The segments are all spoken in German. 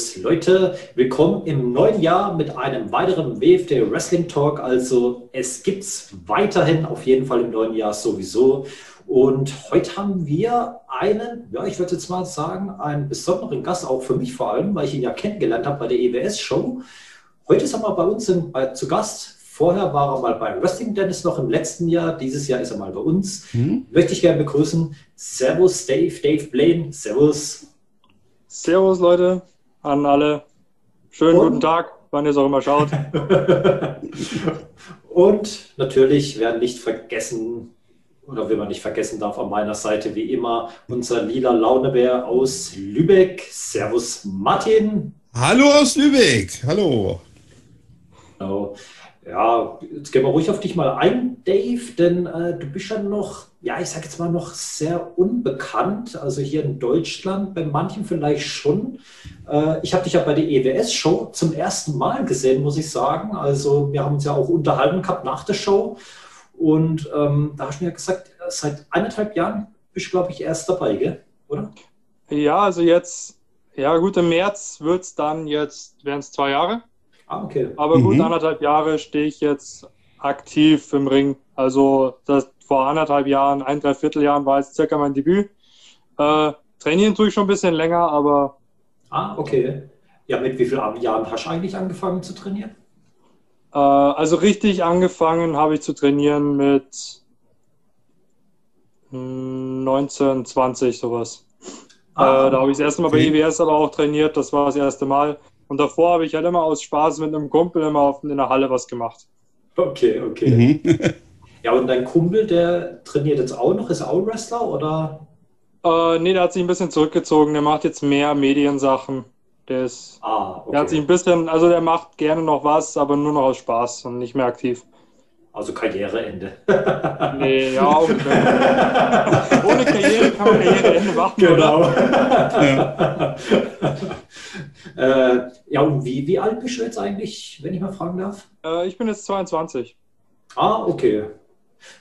Servus Leute, willkommen im neuen Jahr mit einem weiteren WFD Wrestling Talk. Also es gibt es weiterhin auf jeden Fall im neuen Jahr sowieso. Und heute haben wir einen, ja, ich würde jetzt mal sagen, einen besonderen Gast, auch für mich vor allem, weil ich ihn ja kennengelernt habe bei der EWS-Show. Heute ist er mal bei uns in, bei, zu Gast. Vorher war er mal bei Wrestling Dennis noch im letzten Jahr. Dieses Jahr ist er mal bei uns. Mhm. Möchte ich gerne begrüßen. Servus, Dave, Dave Blaine. Servus. Servus, Leute, an alle. Schönen Und? guten Tag, wann ihr es auch immer schaut. Und natürlich werden nicht vergessen, oder wie man nicht vergessen darf, an meiner Seite wie immer unser lila Launebär aus Lübeck. Servus, Martin. Hallo aus Lübeck. Hallo. Genau. Ja, jetzt gehen wir ruhig auf dich mal ein, Dave, denn äh, du bist ja noch ja, ich sage jetzt mal noch sehr unbekannt. Also hier in Deutschland, bei manchen vielleicht schon. Äh, ich habe dich ja bei der EWS-Show zum ersten Mal gesehen, muss ich sagen. Also wir haben uns ja auch unterhalten gehabt nach der Show. Und ähm, da hast du mir gesagt, seit eineinhalb Jahren bist du, glaube ich, erst dabei, gell? oder? Ja, also jetzt, ja gut, im März wird es dann jetzt, wären es zwei Jahre. Ah, okay. Aber gut, mhm. anderthalb Jahre stehe ich jetzt aktiv im Ring. Also das, vor anderthalb Jahren, ein, dreiviertel Jahren war es circa mein Debüt. Äh, trainieren tue ich schon ein bisschen länger, aber. Ah, okay. Ja, mit wie vielen Jahren hast du eigentlich angefangen zu trainieren? Äh, also richtig angefangen habe ich zu trainieren mit 19, 20 sowas. Ah, äh, da habe ich das erste Mal okay. bei EWS aber auch trainiert, das war das erste Mal. Und davor habe ich halt immer aus Spaß mit einem Kumpel immer auf, in der Halle was gemacht. Okay, okay. Mhm. Ja, und dein Kumpel, der trainiert jetzt auch noch, ist auch Wrestler oder? Äh, nee, der hat sich ein bisschen zurückgezogen. Der macht jetzt mehr Mediensachen. Der ist. Ah, okay. Der hat sich ein bisschen, also der macht gerne noch was, aber nur noch aus Spaß und nicht mehr aktiv. Also Karriereende. nee, ja, auch Ohne Karriere kann man Karriereende machen, genau. oder? ja. äh, ja, und wie, wie alt bist du jetzt eigentlich, wenn ich mal fragen darf? Äh, ich bin jetzt 22. Ah, okay.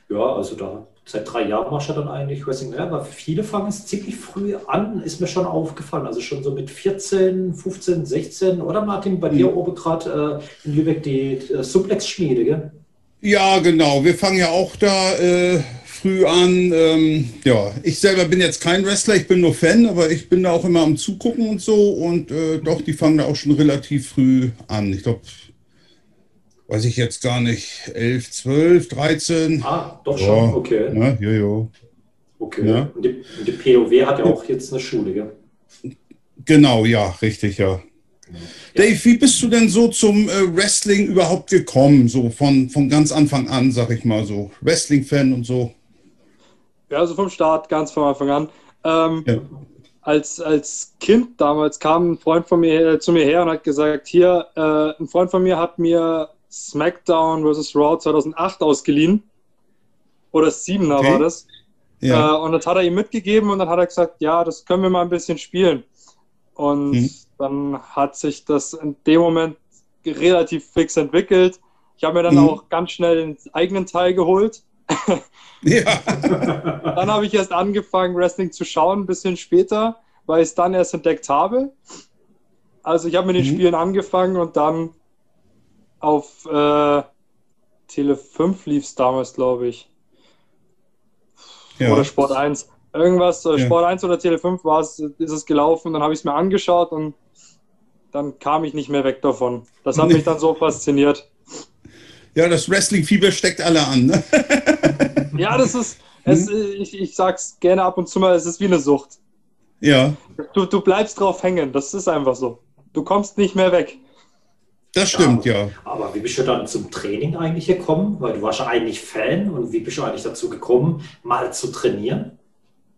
Ja, also da seit drei Jahren machst du dann eigentlich Wrestling. Ja, aber viele fangen es ziemlich früh an, ist mir schon aufgefallen. Also schon so mit 14, 15, 16, oder Martin, bei mhm. dir oben gerade äh, in Lübeck die äh, Suplex-Schmiede, gell? Ja, genau. Wir fangen ja auch da äh, früh an. Ähm, ja, ich selber bin jetzt kein Wrestler, ich bin nur Fan, aber ich bin da auch immer am Zugucken und so. Und äh, doch, die fangen da auch schon relativ früh an. Ich glaube, weiß ich jetzt gar nicht, 11, 12, 13. Ah, doch schon, okay. Ne? Ja, ja. Okay. Ja. Und, die, und, die, POW hat ja auch jetzt eine Schule, gell? Genau, ja, richtig, ja. ja. Dave, wie bist du denn so zum äh, Wrestling überhaupt gekommen? So von, von ganz Anfang an, sag ich mal so. Wrestling-Fan und so. Ja, also vom Start, ganz von Anfang an. Ähm, ja. als, als Kind damals kam ein Freund von mir äh, zu mir her und hat gesagt, hier, äh, ein Freund von mir hat mir SmackDown vs. Raw 2008 ausgeliehen. Oder 7er okay. war das. Ja. Äh, und das hat er ihm mitgegeben und dann hat er gesagt, ja, das können wir mal ein bisschen spielen. Und mhm. dann hat sich das in dem Moment relativ fix entwickelt. Ich habe mir dann mhm. auch ganz schnell den eigenen Teil geholt. ja. dann habe ich erst angefangen, Wrestling zu schauen, ein bisschen später, weil ich es dann erst entdeckt habe. Also ich habe mit den mhm. Spielen angefangen und dann auf äh, Tele 5 lief es damals, glaube ich. Ja. Oder Sport 1. Irgendwas, äh, ja. Sport 1 oder Tele 5 war es, ist es gelaufen, dann habe ich es mir angeschaut und dann kam ich nicht mehr weg davon. Das hat mich dann so fasziniert. Ja, das Wrestling-Fieber steckt alle an. Ne? ja, das ist, es, hm? ich, ich sag's gerne ab und zu mal, es ist wie eine Sucht. Ja. Du, du bleibst drauf hängen, das ist einfach so. Du kommst nicht mehr weg. Das stimmt, ja, ja. Aber wie bist du dann zum Training eigentlich gekommen? Weil du warst ja eigentlich Fan und wie bist du eigentlich dazu gekommen, mal zu trainieren?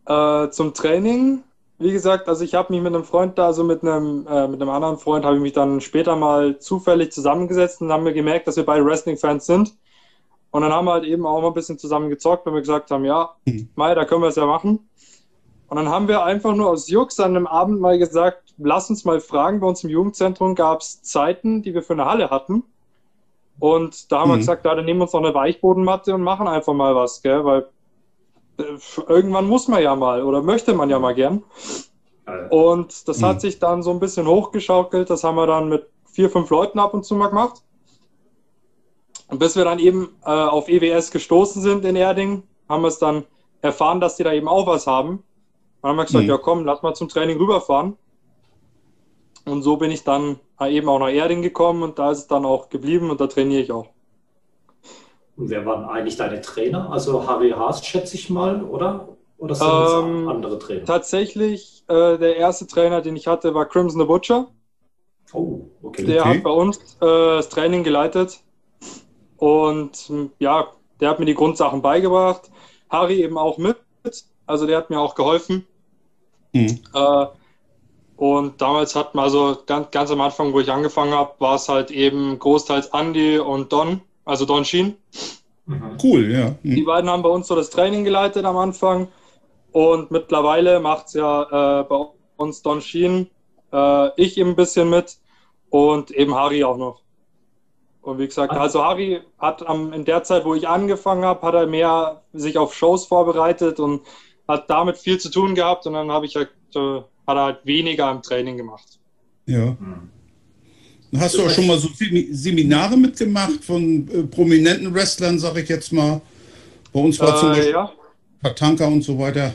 Äh, zum Training, wie gesagt, also ich habe mich mit einem Freund da, also mit einem, äh, mit einem anderen Freund, habe ich mich dann später mal zufällig zusammengesetzt und haben wir gemerkt, dass wir beide Wrestling-Fans sind. Und dann haben wir halt eben auch mal ein bisschen zusammen gezockt, weil wir gesagt haben, ja, mhm. Mai, da können wir es ja machen. Und dann haben wir einfach nur aus Jux an einem Abend mal gesagt, lass uns mal fragen, bei uns im Jugendzentrum gab es Zeiten, die wir für eine Halle hatten. Und da haben mhm. wir gesagt, ja, dann nehmen wir uns noch eine Weichbodenmatte und machen einfach mal was, gell? weil äh, irgendwann muss man ja mal oder möchte man ja mal gern. Und das mhm. hat sich dann so ein bisschen hochgeschaukelt. Das haben wir dann mit vier, fünf Leuten ab und zu mal gemacht. Und bis wir dann eben äh, auf EWS gestoßen sind in Erding, haben wir es dann erfahren, dass die da eben auch was haben. Dann haben wir gesagt, mhm. ja komm, lass mal zum Training rüberfahren. Und so bin ich dann eben auch nach Erding gekommen und da ist es dann auch geblieben und da trainiere ich auch. Und wer waren eigentlich deine Trainer? Also Harry Haas, schätze ich mal, oder? Oder sind das ähm, andere Trainer? Tatsächlich, äh, der erste Trainer, den ich hatte, war Crimson the Butcher. Oh, okay. Der okay. hat bei uns äh, das Training geleitet. Und ja, der hat mir die Grundsachen beigebracht. Harry eben auch mit. Also der hat mir auch geholfen. Mhm. Äh, und damals hat man also ganz, ganz am Anfang, wo ich angefangen habe, war es halt eben großteils Andy und Don, also Don Sheen. Mhm. Cool, ja. Mhm. Die beiden haben bei uns so das Training geleitet am Anfang. Und mittlerweile macht es ja äh, bei uns Don Sheen, äh, ich eben ein bisschen mit und eben Harry auch noch. Und wie gesagt, also Harry hat am, in der Zeit, wo ich angefangen habe, hat er mehr sich auf Shows vorbereitet und hat damit viel zu tun gehabt und dann habe ich halt, äh, hat er halt weniger im Training gemacht. Ja. Hast du auch schon mal so Seminare mitgemacht von äh, prominenten Wrestlern, sag ich jetzt mal? Bei uns war äh, zum Beispiel ja. Tatanka und so weiter.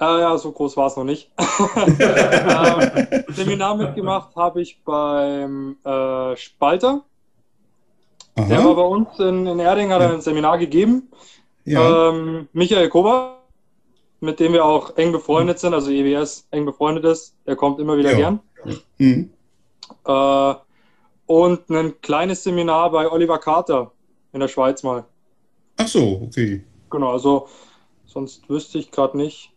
Äh, ja, so groß war es noch nicht. ähm, Seminar mitgemacht habe ich beim äh, Spalter. Aha. Der war bei uns in, in Erding, hat ja. ein Seminar gegeben. Ja. Ähm, Michael Kober, mit dem wir auch eng befreundet sind, also EWS eng befreundet ist, der kommt immer wieder ja. gern. Mhm. Äh, und ein kleines Seminar bei Oliver Carter in der Schweiz mal. Ach so, okay. Genau, also sonst wüsste ich gerade nicht.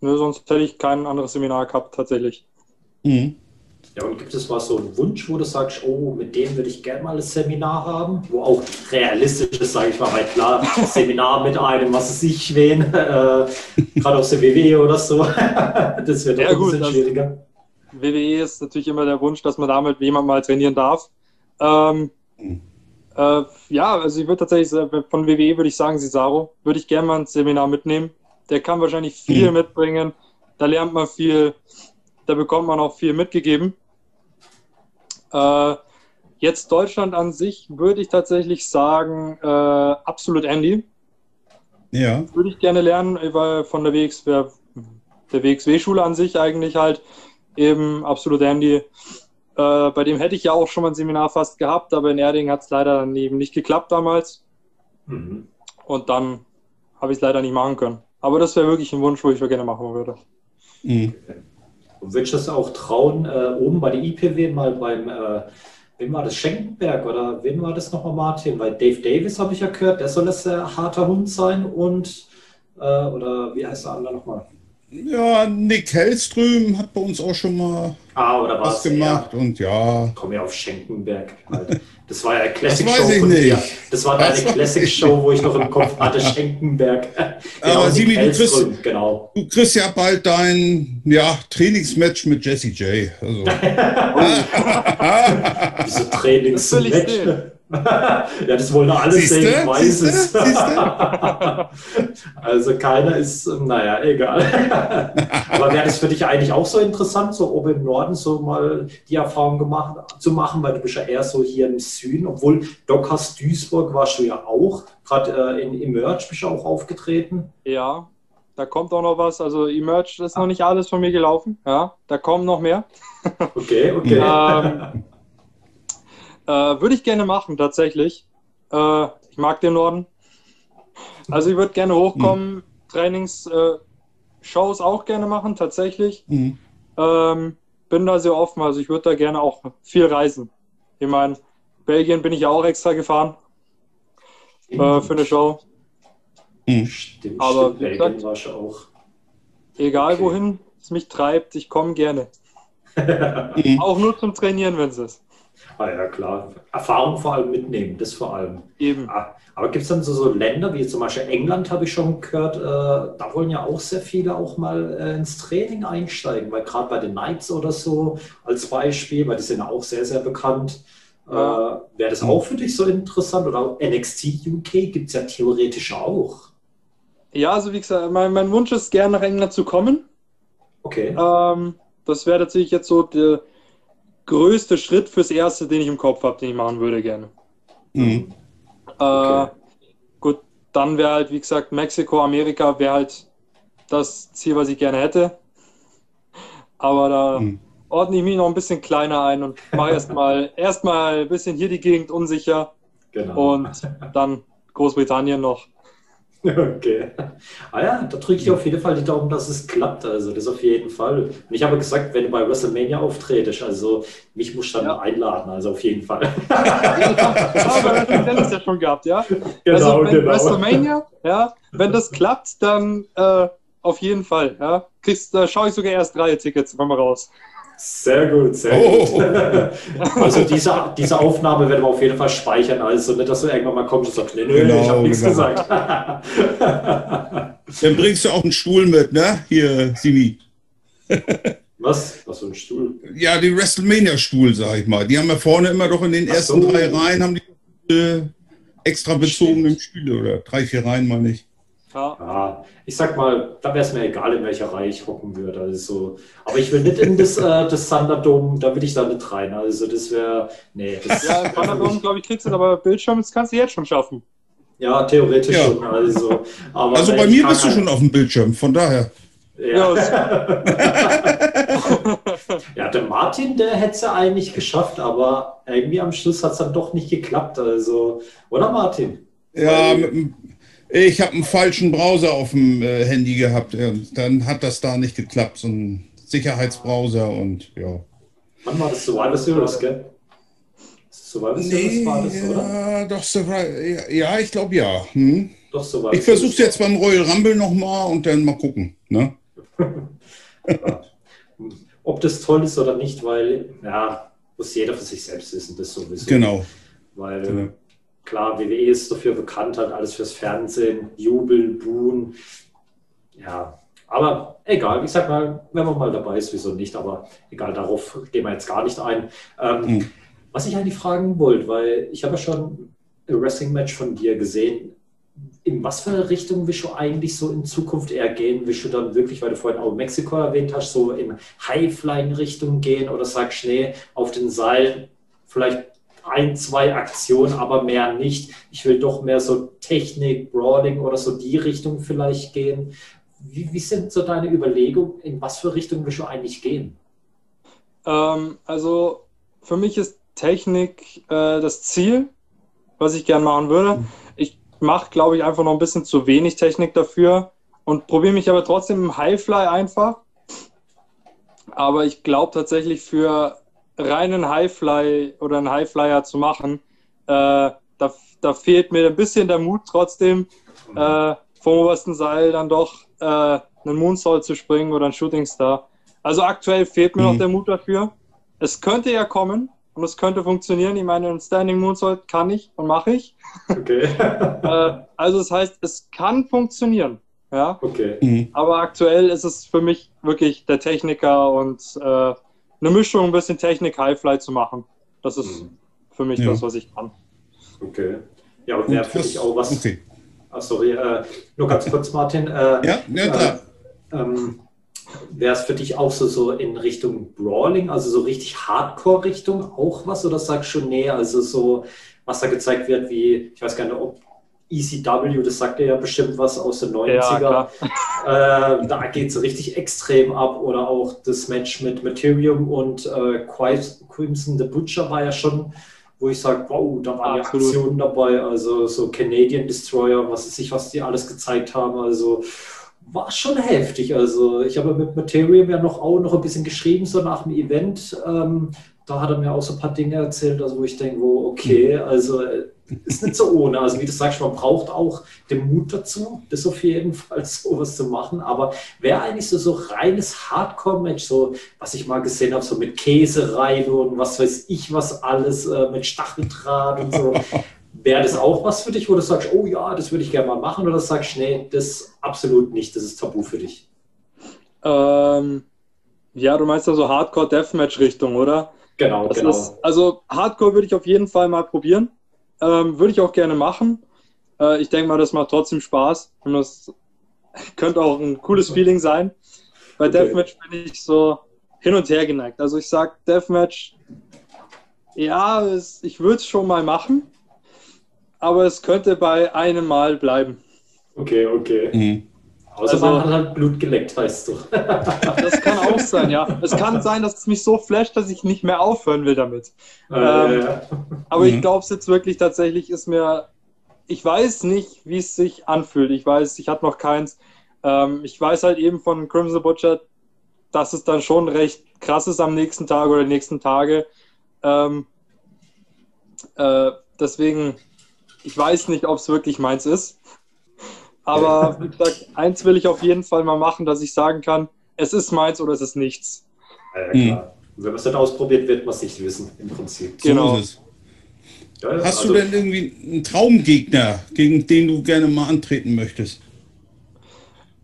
Nö, sonst hätte ich kein anderes Seminar gehabt, tatsächlich. Mhm. Ja, und gibt es mal so einen Wunsch, wo du sagst, oh, mit dem würde ich gerne mal ein Seminar haben, wo auch realistisch ist, sage ich mal, weil klar, Seminar mit einem, was es ich wen, äh, gerade aus der WWE oder so, das wird ja, gut, ein bisschen schwieriger. WWE ist natürlich immer der Wunsch, dass man damit jemand mal trainieren darf. Ähm, mhm. äh, ja, also ich würde tatsächlich, von WWE würde ich sagen, Cesaro, würde ich gerne mal ein Seminar mitnehmen. Der kann wahrscheinlich viel mhm. mitbringen, da lernt man viel, da bekommt man auch viel mitgegeben. Äh, jetzt Deutschland an sich würde ich tatsächlich sagen, äh, absolut Andy. Ja. Würde ich gerne lernen, weil von der WX, der WXW-Schule an sich eigentlich halt eben absolut Andy. Äh, bei dem hätte ich ja auch schon mal ein Seminar fast gehabt, aber in Erding hat es leider dann eben nicht geklappt damals. Mhm. Und dann habe ich es leider nicht machen können. Aber das wäre wirklich ein Wunsch, wo ich gerne machen würde. Mhm. Würdest du das auch trauen, äh, oben bei der IPW mal beim, äh, wem war das, Schenkenberg oder wen war das nochmal, Martin? Weil Dave Davis habe ich ja gehört, der soll das sehr harter Hund sein und, äh, oder wie heißt der andere nochmal? Ja, Nick Hellström hat bei uns auch schon mal ah, was gemacht ja. und ja. Komm ja auf Schenkenberg. Halt. Das war ja eine Classic das Show. Weiß ich nicht. Dir. Das war deine Classic Show, wo ich noch im Kopf hatte, Schenkenberg. genau, Aber Simi, du kriegst, genau. du kriegst ja bald dein ja, Trainingsmatch mit Jesse J. Also. Wieso Trainingsmatch? ja, das wollen alle Siehste? sehen, ich weiß es. also keiner ist, naja, egal. Aber wäre das für dich eigentlich auch so interessant, so oben im Norden so mal die Erfahrung gemacht, zu machen, weil du bist ja eher so hier im Süden, obwohl Dockers Duisburg warst du ja auch, gerade äh, in Emerge bist du auch aufgetreten. Ja, da kommt auch noch was. Also Emerge ist noch nicht alles von mir gelaufen. Ja, da kommen noch mehr. Okay, okay. ähm, äh, Würde ich gerne machen, tatsächlich. Äh, ich mag den Norden. Also ich würde gerne hochkommen, mhm. Trainings, äh, Shows auch gerne machen, tatsächlich. Mhm. Ähm, bin da sehr offen, also ich würde da gerne auch viel reisen. Ich meine, Belgien bin ich ja auch extra gefahren äh, für eine Show. Mhm. Stimmt, Aber stimmt, gesagt, war schon auch. egal okay. wohin es mich treibt, ich komme gerne. auch nur zum Trainieren, wenn es ist. Ah ja, klar. Erfahrung vor allem mitnehmen, das vor allem. Eben. Ah, aber gibt es dann so, so, Länder, wie zum Beispiel England, habe ich schon gehört, äh, da wollen ja auch sehr viele auch mal äh, ins Training einsteigen, weil gerade bei den Knights oder so als Beispiel, weil die sind ja auch sehr, sehr bekannt. Äh, Wäre das auch für dich so interessant? Oder NXT UK gibt es ja theoretisch auch. Ja, also wie gesagt, mein, mein Wunsch ist gerne nach England zu kommen. Okay. Ähm, das wäre tatsächlich jetzt so der größte Schritt fürs Erste, den ich im Kopf habe, den ich machen würde gerne. Mhm. Äh, okay. Gut, dann wäre halt, wie gesagt, Mexiko, Amerika wäre halt das Ziel, was ich gerne hätte. Aber da mhm. ordne ich mich noch ein bisschen kleiner ein und mache erstmal erstmal ein bisschen hier die Gegend unsicher. Genau. Und dann Großbritannien noch. Okay. Ah ja, da drücke ich auf jeden Fall die Daumen, dass es klappt. Also das auf jeden Fall. Und ich habe gesagt, wenn du bei WrestleMania auftretest, also mich musst du dann ja. einladen, also auf jeden Fall. ja, aber das Dennis ja schon gehabt, ja. Genau, also wenn genau. WrestleMania, ja, wenn das klappt, dann äh, auf jeden Fall, ja. Kriegst, da schaue ich sogar erst drei Tickets, komm mal raus. Sehr gut, sehr oh. gut. Also diese, diese Aufnahme werden wir auf jeden Fall speichern. Also nicht, dass du irgendwann mal kommst und sagst, nee, nee, genau, ich habe nichts genau. gesagt. Dann bringst du auch einen Stuhl mit, ne? Hier, Simi. Was? Was für ein Stuhl? Ja, den WrestleMania-Stuhl, sag ich mal. Die haben ja vorne immer doch in den Ach ersten so. drei Reihen haben die äh, extra bezogenen Stühle oder drei, vier Reihen mal nicht. Ja. ja. ich sag mal, da wäre es mir egal, in welcher Reihe ich hocken würde. Also, aber ich will nicht in das, äh, das Thunderdome, da will ich da nicht rein. Also das wäre, nee. Das ja, Thunderdome, glaube ich, kriegst du aber Bildschirm, das kannst du jetzt schon schaffen. Ja, theoretisch ja. schon. Also, aber also bei mir bist du schon auf dem Bildschirm, von daher. Ja. ja, der Martin, der hätte es ja eigentlich geschafft, aber irgendwie am Schluss hat es dann doch nicht geklappt. Also, oder Martin? Ja, Weil, ich habe einen falschen Browser auf dem äh, Handy gehabt. Dann hat das da nicht geklappt. So ein Sicherheitsbrowser und ja. Wann war das Survival Series, gell? Survival Series nee, war das, oder? Ja, doch, Survival, ja, ich glaube ja. Hm? Doch, Survival Ich versuche es jetzt beim Royal Rumble nochmal und dann mal gucken. Ne? Ob das toll ist oder nicht, weil, ja, muss jeder für sich selbst wissen, das sowieso. Genau. Weil genau. Klar, WWE ist dafür bekannt, halt alles fürs Fernsehen, jubeln, buhen. Ja, aber egal, ich sag mal, wenn man mal dabei ist, wieso nicht, aber egal, darauf gehen wir jetzt gar nicht ein. Ähm, mhm. Was ich eigentlich fragen wollte, weil ich habe ja schon ein Wrestling-Match von dir gesehen. In was für eine Richtung willst du eigentlich so in Zukunft eher gehen? Willst du dann wirklich, weil du vorhin auch Mexiko erwähnt hast, so in High-Flying-Richtung gehen oder sagst, nee, auf den Seilen vielleicht ein, zwei Aktionen, aber mehr nicht. Ich will doch mehr so Technik, Brawling oder so die Richtung vielleicht gehen. Wie, wie sind so deine Überlegungen? In was für Richtung willst du eigentlich gehen? Ähm, also für mich ist Technik äh, das Ziel, was ich gerne machen würde. Ich mache, glaube ich, einfach noch ein bisschen zu wenig Technik dafür und probiere mich aber trotzdem im Highfly einfach. Aber ich glaube tatsächlich für reinen Highfly oder einen Highflyer zu machen, äh, da, da, fehlt mir ein bisschen der Mut trotzdem, äh, vom obersten Seil dann doch äh, einen Moonsault zu springen oder einen Shooting Star. Also aktuell fehlt mir mhm. noch der Mut dafür. Es könnte ja kommen und es könnte funktionieren. Ich meine, einen Standing Moonsault kann ich und mache ich. Okay. äh, also das heißt, es kann funktionieren. Ja. Okay. Mhm. Aber aktuell ist es für mich wirklich der Techniker und äh, eine Mischung, ein bisschen Technik, Highfly zu machen. Das ist mhm. für mich ja. das, was ich kann. Okay. Ja, und wäre für dich auch was. Okay. Ach, sorry, äh, nur ganz kurz, Martin. Äh, ja, ja, klar. Äh, ähm, wäre es für dich auch so, so in Richtung Brawling, also so richtig Hardcore-Richtung auch was? Oder sagst du, nee, also so, was da gezeigt wird, wie, ich weiß gar nicht, ob ECW, das sagt ja bestimmt was aus den 90er. Ja, äh, da geht es richtig extrem ab. Oder auch das Match mit Materium und äh, Crimson the Butcher war ja schon, wo ich sage, wow, da waren ja Aktionen dabei. Also so Canadian Destroyer, was weiß ich, was die alles gezeigt haben. Also war schon heftig. Also ich habe mit Materium ja noch auch noch ein bisschen geschrieben, so nach dem Event. Ähm, da hat er mir auch so ein paar Dinge erzählt, also wo ich denke, wo, okay, also äh, ist nicht so ohne. Also wie du sagst, man braucht auch den Mut dazu, das auf jeden Fall sowas zu machen. Aber wäre eigentlich so, so reines Hardcore-Match, so was ich mal gesehen habe, so mit Käsereibe und was weiß ich was alles, äh, mit Stacheldraht und so. Wäre das auch was für dich, wo du sagst, oh ja, das würde ich gerne mal machen, oder sagst du, nee, das absolut nicht, das ist tabu für dich? Ähm, ja, du meinst also Hardcore-Deathmatch-Richtung, oder? Genau, das genau. Ist, also Hardcore würde ich auf jeden Fall mal probieren. Ähm, würde ich auch gerne machen. Äh, ich denke mal, das macht trotzdem Spaß und das könnte auch ein cooles Feeling sein. bei okay. Deathmatch bin ich so hin und her geneigt. Also ich sage Deathmatch, ja, es, ich würde es schon mal machen, aber es könnte bei einem Mal bleiben. Okay, okay. Mhm. Außer also, man hat halt Blut geleckt, weißt du. das kann auch sein, ja. Es kann sein, dass es mich so flasht, dass ich nicht mehr aufhören will damit. Äh, ähm, ja. Aber mhm. ich glaube es jetzt wirklich tatsächlich ist mir. Ich weiß nicht, wie es sich anfühlt. Ich weiß, ich hatte noch keins. Ähm, ich weiß halt eben von Crimson Butcher, dass es dann schon recht krass ist am nächsten Tag oder nächsten Tage. Ähm, äh, deswegen, ich weiß nicht, ob es wirklich meins ist. Aber wie gesagt, eins will ich auf jeden Fall mal machen, dass ich sagen kann, es ist meins oder es ist nichts. Ja, klar. Mhm. Wenn man es nicht ausprobiert, wird man es nicht wissen, im Prinzip. Genau. So ja, Hast also, du denn irgendwie einen Traumgegner, gegen den du gerne mal antreten möchtest?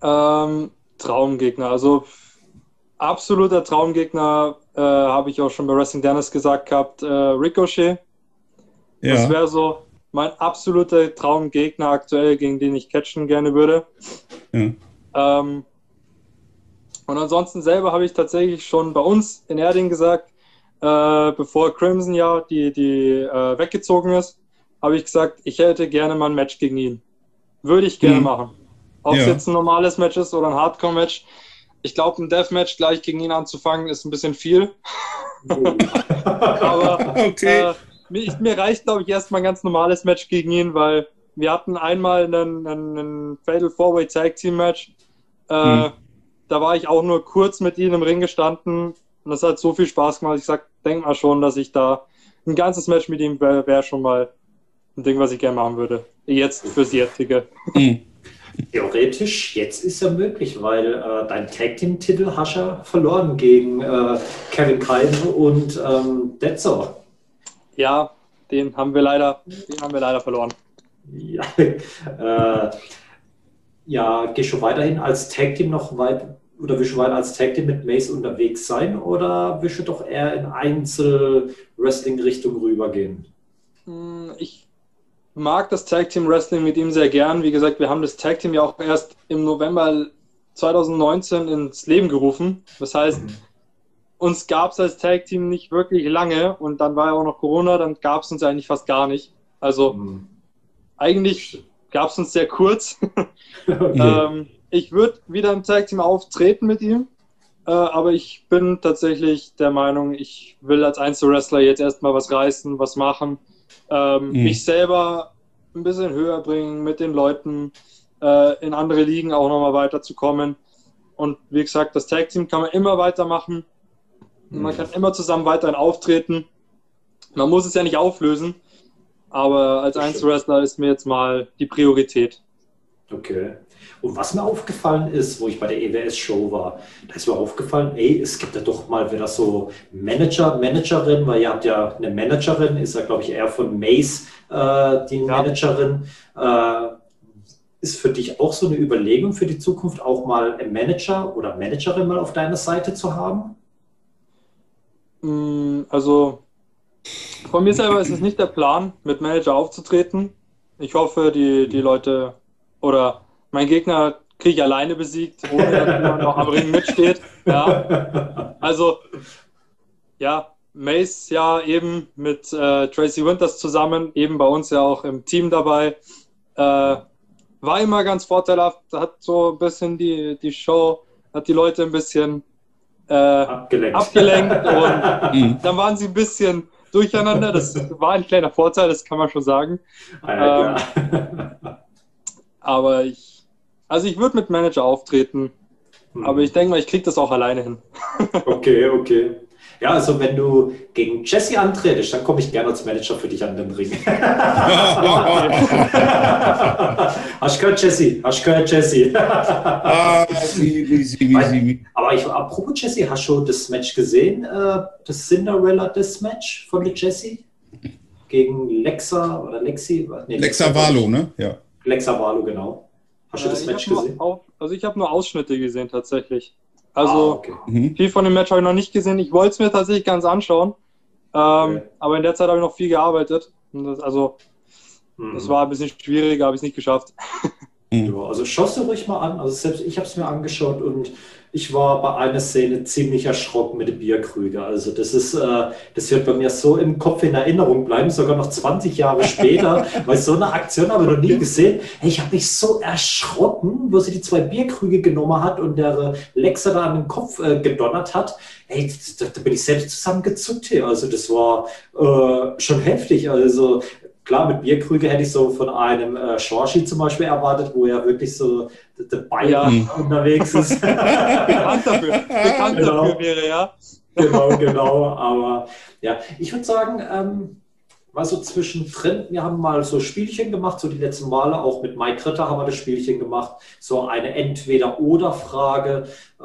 Ähm, Traumgegner, also absoluter Traumgegner, äh, habe ich auch schon bei Wrestling Dennis gesagt gehabt, äh, Ricochet. Ja. Das wäre so, mein absoluter Traumgegner aktuell, gegen den ich catchen gerne würde. Ja. Ähm, und ansonsten selber habe ich tatsächlich schon bei uns in Erding gesagt, äh, bevor Crimson ja die, die äh, weggezogen ist, habe ich gesagt, ich hätte gerne mal ein Match gegen ihn. Würde ich gerne mhm. machen. Ob es ja. jetzt ein normales Match ist oder ein Hardcore-Match. Ich glaube, ein Deathmatch gleich gegen ihn anzufangen, ist ein bisschen viel. Aber okay. äh, mir, mir reicht, glaube ich, erstmal ein ganz normales Match gegen ihn, weil wir hatten einmal einen, einen Fatal Four-Way Tag Team Match. Äh, hm. Da war ich auch nur kurz mit ihm im Ring gestanden und das hat so viel Spaß gemacht. Ich sag, denk mal schon, dass ich da ein ganzes Match mit ihm wäre wär schon mal ein Ding, was ich gerne machen würde. Jetzt fürs jetzige. Hm. Theoretisch, jetzt ist ja möglich, weil äh, dein Tag Team Titel hast ja verloren gegen äh, Kevin Kaiser und ähm, Detzer ja, den haben wir leider, den haben wir leider verloren. Ja, äh, ja gehst du weiterhin als Tag Team noch weit oder willst du weiter als Tag Team mit Mace unterwegs sein oder willst du doch eher in Einzel-Wrestling-Richtung rübergehen? Hm, ich mag das Tag Team Wrestling mit ihm sehr gern. Wie gesagt, wir haben das Tag Team ja auch erst im November 2019 ins Leben gerufen. Das heißt, mhm uns gab es als Tag Team nicht wirklich lange und dann war ja auch noch Corona, dann gab es uns eigentlich fast gar nicht. Also mhm. eigentlich gab es uns sehr kurz. okay. ähm, ich würde wieder im Tag Team auftreten mit ihm, äh, aber ich bin tatsächlich der Meinung, ich will als Einzelwrestler jetzt erstmal was reißen, was machen, ähm, mhm. mich selber ein bisschen höher bringen mit den Leuten, äh, in andere Ligen auch nochmal weiterzukommen. Und wie gesagt, das Tag Team kann man immer weitermachen. Man mhm. kann immer zusammen weiterhin auftreten. Man muss es ja nicht auflösen, aber als Einzelwrestler ist mir jetzt mal die Priorität. Okay. Und was mir aufgefallen ist, wo ich bei der EWS-Show war, da ist mir aufgefallen, ey, es gibt ja doch mal wieder so Manager, Managerin, weil ihr habt ja eine Managerin, ist ja, glaube ich, eher von Mace äh, die ja. Managerin. Äh, ist für dich auch so eine Überlegung für die Zukunft, auch mal einen Manager oder Managerin mal auf deiner Seite zu haben? Mm, also von mir selber ist es nicht der Plan, mit Manager aufzutreten. Ich hoffe, die, die Leute oder mein Gegner kriege ich alleine besiegt, ohne dass jemand noch am Ring mitsteht. Ja. Also, ja, Mace ja eben mit äh, Tracy Winters zusammen, eben bei uns ja auch im Team dabei. Äh, war immer ganz vorteilhaft, hat so ein bisschen die, die Show, hat die Leute ein bisschen äh, abgelenkt. abgelenkt und mhm. dann waren sie ein bisschen durcheinander. Das war ein kleiner Vorteil, das kann man schon sagen. Ja, ähm, aber ich, also ich würde mit Manager auftreten, hm. aber ich denke mal, ich kriege das auch alleine hin. okay, okay. Ja, also wenn du gegen Jesse antretest, dann komme ich gerne als Manager für dich an den Ring. Hast du gehört, Jesse? Hast du gehört, Jesse? ah, easy, easy, Aber ich, apropos Jesse, hast du das Match gesehen? Äh, das Cinderella das Match von der Jesse? Gegen Lexa oder Lexi? Nee, Lexa Valo, ne? Ja. Lexa Valo, genau. Hast du das Match gesehen? Auf, also ich habe nur Ausschnitte gesehen tatsächlich. Also ah, okay. Mhm. viel von dem Match habe ich noch nicht gesehen. Ich wollte es mir tatsächlich ganz anschauen. Ähm, okay. Aber in der Zeit habe ich noch viel gearbeitet. Das, also, mhm. das war ein bisschen schwieriger, habe ich es nicht geschafft. Mhm. Also schau dir ruhig mal an. Also selbst ich habe es mir angeschaut und ich war bei einer Szene ziemlich erschrocken mit dem Bierkrüger. Also das ist, äh, das wird bei mir so im Kopf in Erinnerung bleiben, sogar noch 20 Jahre später, weil so eine Aktion habe ich noch nie gesehen. Hey, ich habe mich so erschrocken, wo sie die zwei Bierkrüge genommen hat und der Lexa da an den Kopf äh, gedonnert hat. Hey, da, da, bin ich selbst zusammengezuckt hier. Also das war äh, schon heftig. Also klar, mit Bierkrüge hätte ich so von einem äh, Shorschi zum Beispiel erwartet, wo er wirklich so der Bayer ja. unterwegs ist. bekannt dafür, bekannt genau. dafür wäre, ja. Genau, genau. Aber ja, ich würde sagen, ähm, war so zwischendrin, wir haben mal so Spielchen gemacht, so die letzten Male, auch mit Mike Ritter haben wir das Spielchen gemacht, so eine Entweder-Oder-Frage. Äh,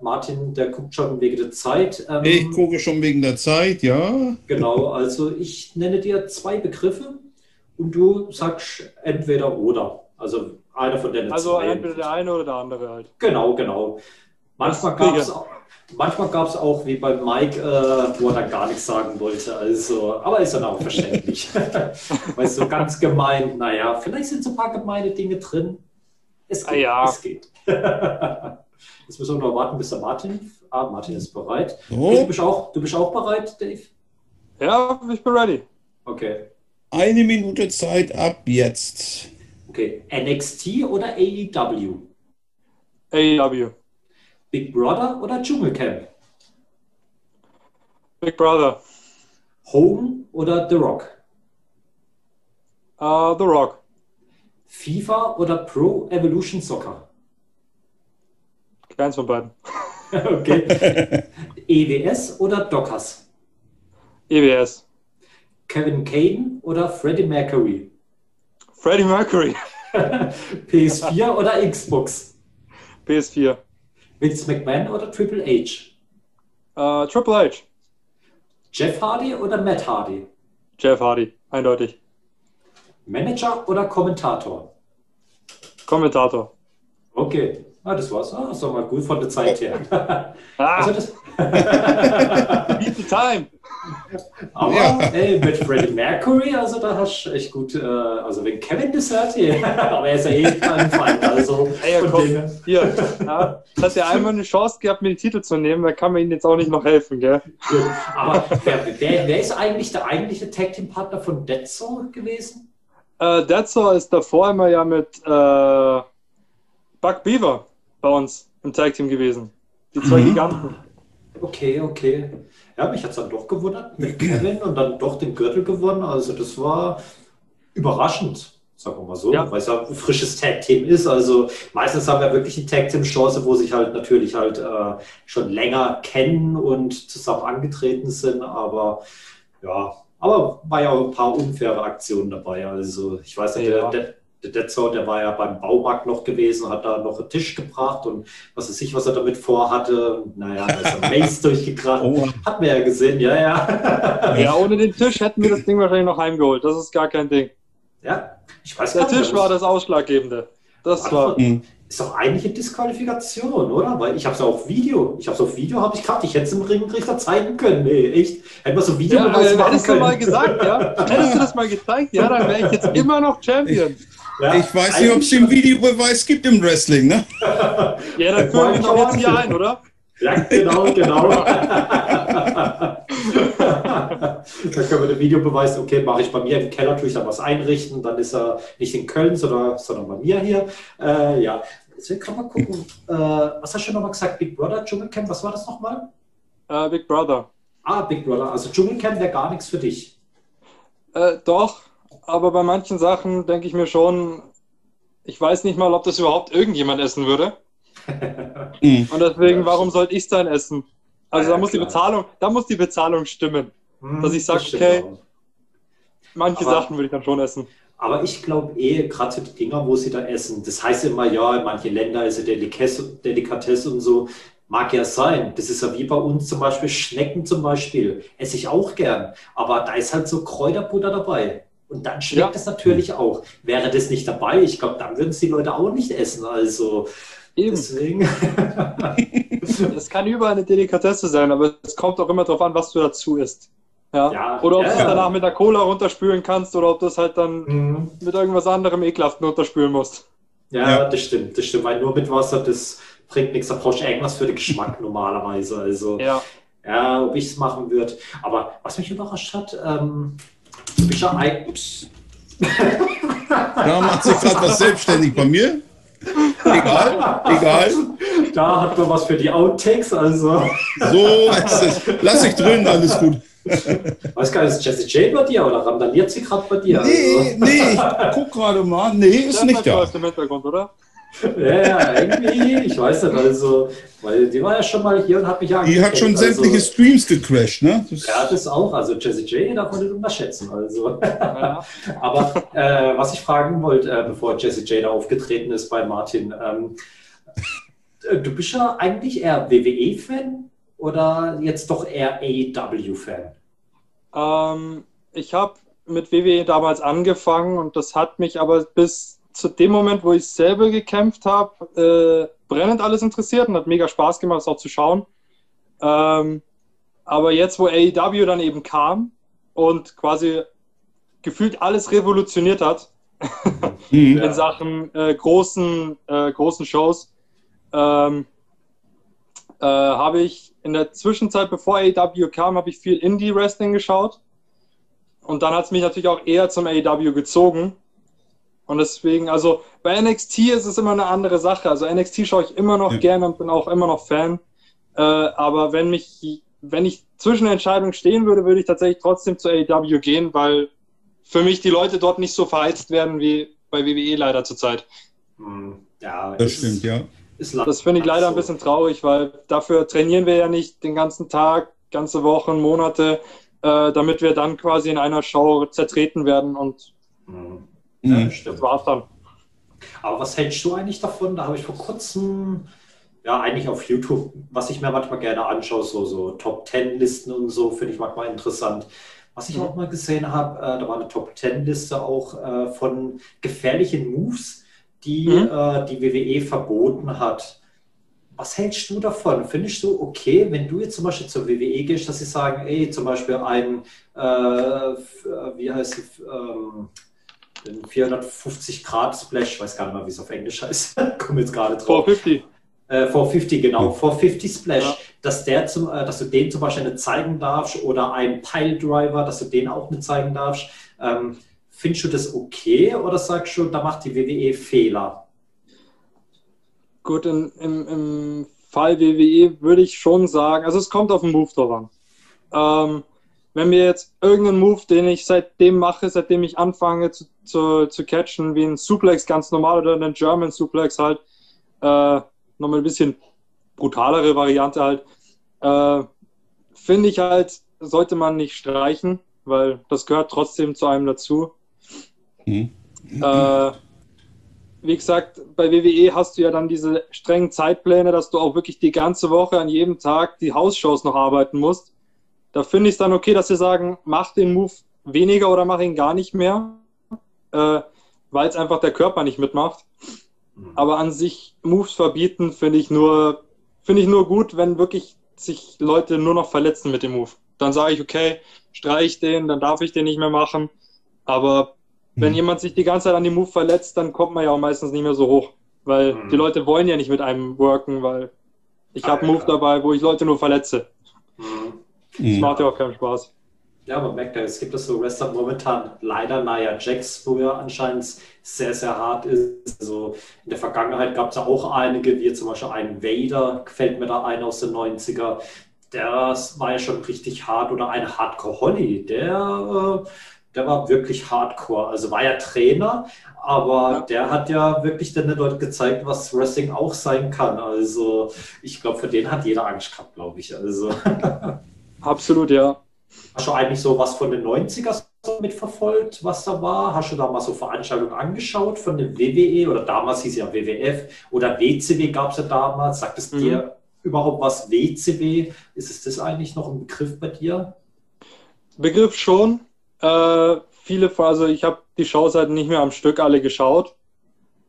Martin, der guckt schon wegen der Zeit. Ähm, ich gucke schon wegen der Zeit, ja. Genau, also ich nenne dir zwei Begriffe und du sagst Entweder-Oder. Also einer von den Also zwei. entweder der eine oder der andere halt. Genau, genau. Manchmal gab es auch Manchmal gab es auch, wie bei Mike, äh, wo er dann gar nichts sagen wollte. Also, aber ist dann auch verständlich. weißt du, ganz gemein, naja, vielleicht sind so ein paar gemeine Dinge drin. Es geht. Ah, ja. Es geht. Jetzt müssen wir noch warten, bis der Martin. Ah, Martin ist bereit. Oh. Du, bist auch, du bist auch bereit, Dave? Ja, ich bin ready. Okay. Eine Minute Zeit ab jetzt. Okay. NXT oder AEW? AEW. Big Brother oder Dschungelcamp? Big Brother. Hogan oder The Rock? Uh, The Rock. FIFA oder Pro Evolution Soccer? Keins von beiden. okay. EWS oder Dockers? EWS. Kevin Caden oder Freddie Mercury? Freddie Mercury. PS4 oder Xbox? PS4. Vince McMahon oder Triple H? Uh, Triple H. Jeff Hardy oder Matt Hardy? Jeff Hardy, eindeutig. Manager oder Kommentator? Kommentator. Okay, ah, das war's. Ah, das war mal gut von der Zeit her. ah. also das Beat the time. Aber ja. ey, mit Freddie Mercury, also da hast du echt gut, äh, also wenn Kevin das hört, hier, aber er ist ja eh kein Feind, also hey, ja, komm, hier, ja, hat ja einmal eine Chance gehabt, mir den Titel zu nehmen, da kann man ihm jetzt auch nicht noch helfen, gell? Aber wer, wer, wer, ist eigentlich der eigentliche Tag Team Partner von Deadsor gewesen? Äh, Deadsor ist davor immer ja mit äh, Buck Beaver bei uns im Tag Team gewesen. Die zwei mhm. Giganten. Okay, okay. Ja, mich hat es dann doch gewundert mit Kevin und dann doch den Gürtel gewonnen. Also das war überraschend, sagen wir mal so, ja. weil es ja ein frisches Tag-Team ist. Also meistens haben wir wirklich die Tag-Team-Chance, wo sich halt natürlich halt äh, schon länger kennen und zusammen angetreten sind. Aber ja, aber war ja auch ein paar unfaire Aktionen dabei. Also ich weiß nicht, ja. der der Detzow, der war ja beim Baumarkt noch gewesen, hat da noch einen Tisch gebracht und was weiß ich, was er damit vorhatte. Naja, da ist er Mace durchgekracht. Oh. Hat man ja gesehen, ja, ja. ja, ohne den Tisch hätten wir das Ding wahrscheinlich noch heimgeholt. Das ist gar kein Ding. Ja, ich weiß Der Tisch war das Ausschlaggebende. Das war. Hm. Ist doch eigentlich eine Disqualifikation, oder? Weil ich habe es auf Video. Ich habe es auf Video, habe ich gehabt. Ich hätte es im Ringrichter zeigen können. Nee, echt. Hätten wir so Video ja, äh, Hättest du mal gesagt, ja? Hättest du das mal gezeigt, ja, dann wäre ich jetzt immer noch Champion. Ja, ich weiß nicht, ob es den Videobeweis gibt im Wrestling, ne? ja, dann führen wir doch jetzt hier ein, oder? Ja, genau, genau. da können wir den Videobeweis, okay, mache ich bei mir im Keller, tue ich da was einrichten, dann ist er nicht in Köln, sondern, sondern bei mir hier. Äh, ja, deswegen kann man gucken. Äh, was hast du nochmal gesagt? Big Brother, Dschungelcamp, was war das nochmal? Uh, Big Brother. Ah, Big Brother. Also Dschungelcamp wäre gar nichts für dich. Äh, doch, aber bei manchen Sachen denke ich mir schon, ich weiß nicht mal, ob das überhaupt irgendjemand essen würde. Mhm. Und deswegen, warum sollte ich es dann essen? Also ja, da muss klar. die Bezahlung, da muss die Bezahlung stimmen. Hm, dass ich sage, okay, auch. manche aber, Sachen würde ich dann schon essen. Aber ich glaube eh, gerade so die Dinger, wo sie da essen, das heißt immer, ja, in manchen Ländern ist es Delikatesse, Delikatesse und so. Mag ja sein. Das ist ja wie bei uns zum Beispiel Schnecken zum Beispiel. Esse ich auch gern. Aber da ist halt so Kräuterbutter dabei. Und dann schmeckt ja. es natürlich auch. Wäre das nicht dabei, ich glaube, dann würden es die Leute auch nicht essen. Also Eben. deswegen. Es kann überall eine Delikatesse sein, aber es kommt auch immer darauf an, was du dazu isst. Ja. ja oder ob ja, du es danach mit der Cola runterspülen kannst oder ob du es halt dann mhm. mit irgendwas anderem Ekelhaften runterspülen musst. Ja, ja, das stimmt, das stimmt, weil nur mit Wasser, das bringt nichts, da brauchst du irgendwas für den Geschmack normalerweise. Also, ja, ja ob ich es machen würde. Aber was mich überrascht hat, ähm, du bist ja ein. Ups. da macht sich gerade was selbstständig bei mir. Egal, egal. Da hat man was für die Outtakes, also. So ist es. Lass ich drin, alles gut. Weiß gar nicht, ist Jesse J bei dir oder randaliert sie gerade bei dir? Nee, also? nee, ich guck gerade mal. Nee, ist das nicht da. Aus dem Hintergrund, oder? Ja, irgendwie, ich weiß nicht, also, weil die war ja schon mal hier und hat mich ja Die hat schon also, sämtliche Streams gecrashed, ne? Das ja, das auch, also Jesse J darf man nicht unterschätzen, also. Ja. Aber äh, was ich fragen wollte, äh, bevor Jesse J da aufgetreten ist bei Martin, ähm, äh, du bist ja eigentlich eher WWE-Fan oder jetzt doch eher AEW-Fan? Ähm, ich habe mit WWE damals angefangen und das hat mich aber bis zu dem Moment, wo ich selber gekämpft habe, äh, brennend alles interessiert und hat mega Spaß gemacht, es auch zu schauen. Ähm, aber jetzt, wo AEW dann eben kam und quasi gefühlt alles revolutioniert hat mhm. in Sachen äh, großen, äh, großen Shows, ähm, äh, habe ich in der Zwischenzeit, bevor AEW kam, habe ich viel Indie-Wrestling geschaut. Und dann hat es mich natürlich auch eher zum AEW gezogen. Und deswegen, also bei NXT ist es immer eine andere Sache. Also NXT schaue ich immer noch ja. gerne und bin auch immer noch Fan. Äh, aber wenn mich, wenn ich zwischen Entscheidungen stehen würde, würde ich tatsächlich trotzdem zu AEW gehen, weil für mich die Leute dort nicht so verheizt werden wie bei WWE leider zurzeit. Hm, ja, das stimmt, ja. das finde ich leider so. ein bisschen traurig, weil dafür trainieren wir ja nicht den ganzen Tag, ganze Wochen, Monate, äh, damit wir dann quasi in einer Show zertreten werden und mhm. Mhm. Das war's dann. Aber was hältst du eigentlich davon? Da habe ich vor kurzem, ja, eigentlich auf YouTube, was ich mir manchmal gerne anschaue, so, so Top Ten Listen und so, finde ich manchmal interessant. Was ich mhm. auch mal gesehen habe, äh, da war eine Top Ten Liste auch äh, von gefährlichen Moves, die mhm. äh, die WWE verboten hat. Was hältst du davon? Findest du okay, wenn du jetzt zum Beispiel zur WWE gehst, dass sie sagen, ey, zum Beispiel ein, äh, äh wie heißt es, ähm, den 450 Grad Splash, ich weiß gar nicht mal, wie es auf Englisch heißt, komme jetzt gerade drauf. 450. Äh, 450, genau, 450 Splash, ja. dass, der zum, äh, dass du den zum Beispiel nicht zeigen darfst oder ein Piledriver, dass du den auch nicht zeigen darfst. Ähm, findest du das okay oder sagst du, da macht die WWE Fehler? Gut, in, im, im Fall WWE würde ich schon sagen, also es kommt auf den Move drauf an. Ähm, wenn mir jetzt irgendeinen Move, den ich seitdem mache, seitdem ich anfange zu, zu, zu catchen, wie ein Suplex ganz normal oder einen German Suplex halt, äh, nochmal ein bisschen brutalere Variante halt, äh, finde ich halt, sollte man nicht streichen, weil das gehört trotzdem zu einem dazu. Mhm. Äh, wie gesagt, bei WWE hast du ja dann diese strengen Zeitpläne, dass du auch wirklich die ganze Woche an jedem Tag die Hausshows noch arbeiten musst. Da finde ich es dann okay, dass sie sagen, mach den Move weniger oder mach ihn gar nicht mehr, äh, weil es einfach der Körper nicht mitmacht. Mhm. Aber an sich Moves verbieten finde ich nur finde ich nur gut, wenn wirklich sich Leute nur noch verletzen mit dem Move. Dann sage ich, okay, streich den, dann darf ich den nicht mehr machen. Aber mhm. wenn jemand sich die ganze Zeit an dem Move verletzt, dann kommt man ja auch meistens nicht mehr so hoch. Weil mhm. die Leute wollen ja nicht mit einem worken, weil ich habe einen Move dabei, wo ich Leute nur verletze. Mhm. Das mhm. macht ja auch keinen Spaß. Ja, man merkt ja, es gibt das so Wrestler momentan leider Nia Jax, wo er anscheinend sehr, sehr hart ist. Also in der Vergangenheit gab es ja auch einige, wie zum Beispiel ein Vader, gefällt mir da ein aus den 90er. Der war ja schon richtig hart. Oder ein Hardcore Holly, der, äh, der war wirklich hardcore. Also war ja Trainer, aber ja. der hat ja wirklich den Leuten gezeigt, was Wrestling auch sein kann. Also ich glaube, für den hat jeder Angst gehabt, glaube ich. Also. Absolut, ja. Hast du eigentlich so was von den 90er mitverfolgt, was da war? Hast du da mal so Veranstaltungen angeschaut von der WWE oder damals hieß ja WWF oder WCW gab es ja damals? Sagt es mhm. dir überhaupt was WCW? Ist es das eigentlich noch ein Begriff bei dir? Begriff schon. Äh, viele, also ich habe die Shows halt nicht mehr am Stück alle geschaut.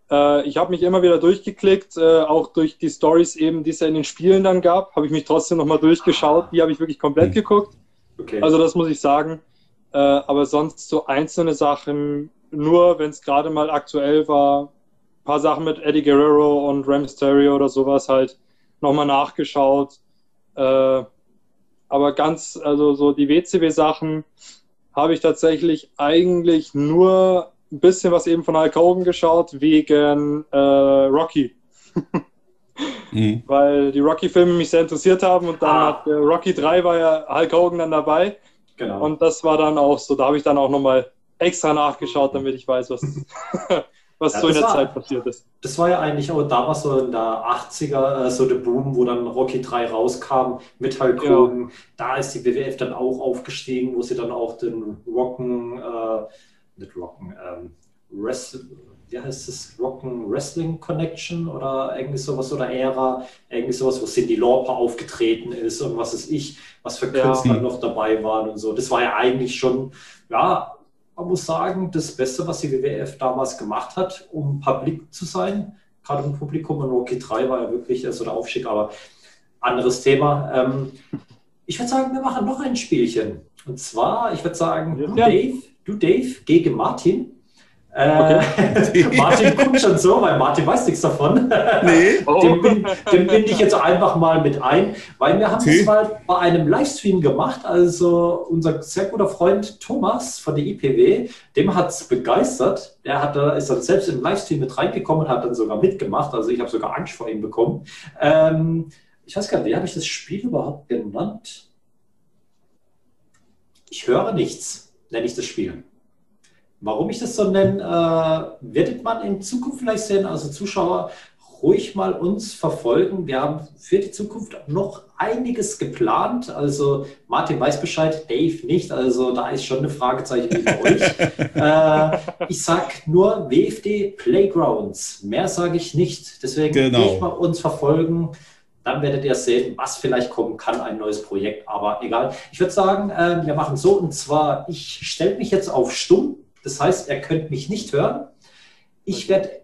Äh, ich habe mich immer wieder durchgeklickt, äh, auch durch die Stories eben, die es ja in den Spielen dann gab, habe ich mich trotzdem nochmal durchgeschaut. Die habe ich wirklich komplett mhm. geguckt. Okay. Also das muss ich sagen. Äh, aber sonst so einzelne Sachen, nur wenn es gerade mal aktuell war, paar Sachen mit Eddie Guerrero und Rey Mysterio oder sowas halt nochmal nachgeschaut. Äh, aber ganz, also so die WCW-Sachen habe ich tatsächlich eigentlich nur ein bisschen was eben von Hulk Hogan geschaut, wegen äh, Rocky. mhm. Weil die Rocky-Filme mich sehr interessiert haben und dann ah. hat äh, Rocky 3 war ja Hulk Hogan dann dabei. Genau. Und das war dann auch so, da habe ich dann auch nochmal extra nachgeschaut, damit ich weiß, was, was ja, so in der war, Zeit passiert ist. Das war ja eigentlich auch damals so in der 80er, äh, so der Boom, wo dann Rocky 3 rauskam mit Hulk Hogan. Ja. Da ist die WWF dann auch aufgestiegen, wo sie dann auch den Rocken, äh, nicht Rocken, ähm, Wrestle, wie heißt das, Rocken Wrestling Connection oder irgendwie sowas oder Ära, irgendwie sowas, wo Cindy Lauper aufgetreten ist und was ist ich, was für Künstler ja. noch dabei waren und so. Das war ja eigentlich schon, ja, man muss sagen, das Beste, was die WWF damals gemacht hat, um publik zu sein, gerade im Publikum. Und Rocky 3 war ja wirklich so der Aufstieg, aber anderes Thema. Ähm, ich würde sagen, wir machen noch ein Spielchen. Und zwar, ich würde sagen, du Dave, du Dave gegen Martin. Äh, okay. Martin guckt schon so, weil Martin weiß nichts davon. Nee. Oh. Den, bin, den binde ich jetzt einfach mal mit ein, weil wir haben okay. das mal bei einem Livestream gemacht. Also unser sehr guter Freund Thomas von der IPW, dem hat es begeistert. Der hat, ist dann selbst im Livestream mit reingekommen und hat dann sogar mitgemacht. Also ich habe sogar Angst vor ihm bekommen. Ähm, ich weiß gar nicht, wie habe ich das Spiel überhaupt genannt? Ich höre nichts, nenne ich das Spiel. Warum ich das so nenne, äh, werdet man in Zukunft vielleicht sehen, also Zuschauer, ruhig mal uns verfolgen. Wir haben für die Zukunft noch einiges geplant. Also Martin weiß Bescheid, Dave nicht. Also da ist schon eine Fragezeichen mit euch. äh, ich sage nur WFD Playgrounds. Mehr sage ich nicht. Deswegen genau. ruhig mal uns verfolgen. Dann werdet ihr sehen, was vielleicht kommen kann, ein neues Projekt. Aber egal. Ich würde sagen, äh, wir machen so. Und zwar, ich stelle mich jetzt auf Stumm das heißt, er könnte mich nicht hören. Ich werde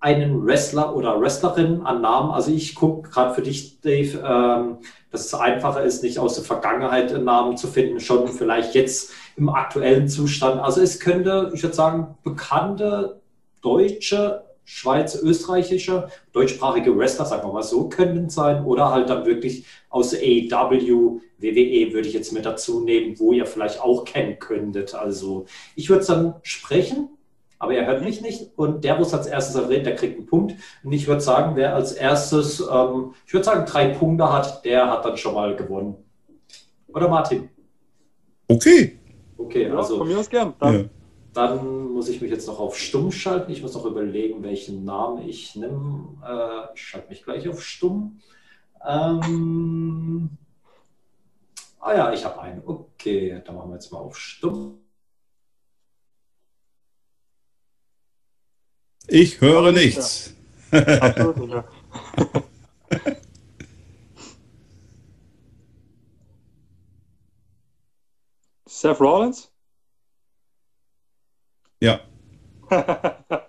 einen Wrestler oder Wrestlerin an Namen, also ich gucke gerade für dich, Dave, ähm, dass es einfacher ist, nicht aus der Vergangenheit Namen zu finden, schon vielleicht jetzt im aktuellen Zustand. Also es könnte, ich würde sagen, bekannte deutsche, Schweiz, österreichische, deutschsprachige Wrestler, sagen wir mal so, könnten sein oder halt dann wirklich aus AEW, WWE würde ich jetzt mit dazu nehmen, wo ihr vielleicht auch kennen könntet. Also ich würde es dann sprechen, aber er hört mich nicht. Und der, wo es als erstes erwähnt, der kriegt einen Punkt. Und ich würde sagen, wer als erstes, ähm, ich würde sagen, drei Punkte hat, der hat dann schon mal gewonnen. Oder Martin? Okay. Okay, ja, also. Von mir aus gern. Dann. Ja. Dann muss ich mich jetzt noch auf Stumm schalten. Ich muss noch überlegen, welchen Namen ich nehme. Äh, ich schalte mich gleich auf Stumm. Ähm, Ah ja, ich habe einen. Okay, dann machen wir jetzt mal auf Stumm. Ich höre nichts. Ja. Seth Rollins? Ja.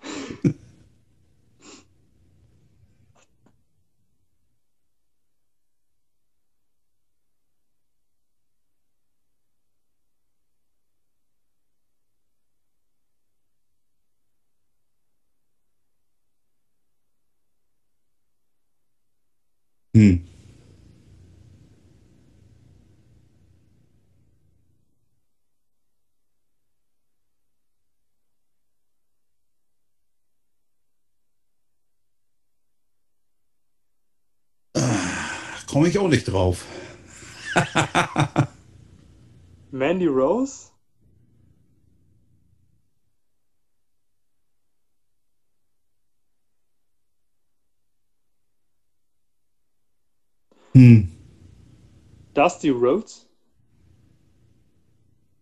Hm. Komme ich auch nicht drauf. Mandy Rose? Hm. Dusty Rhodes?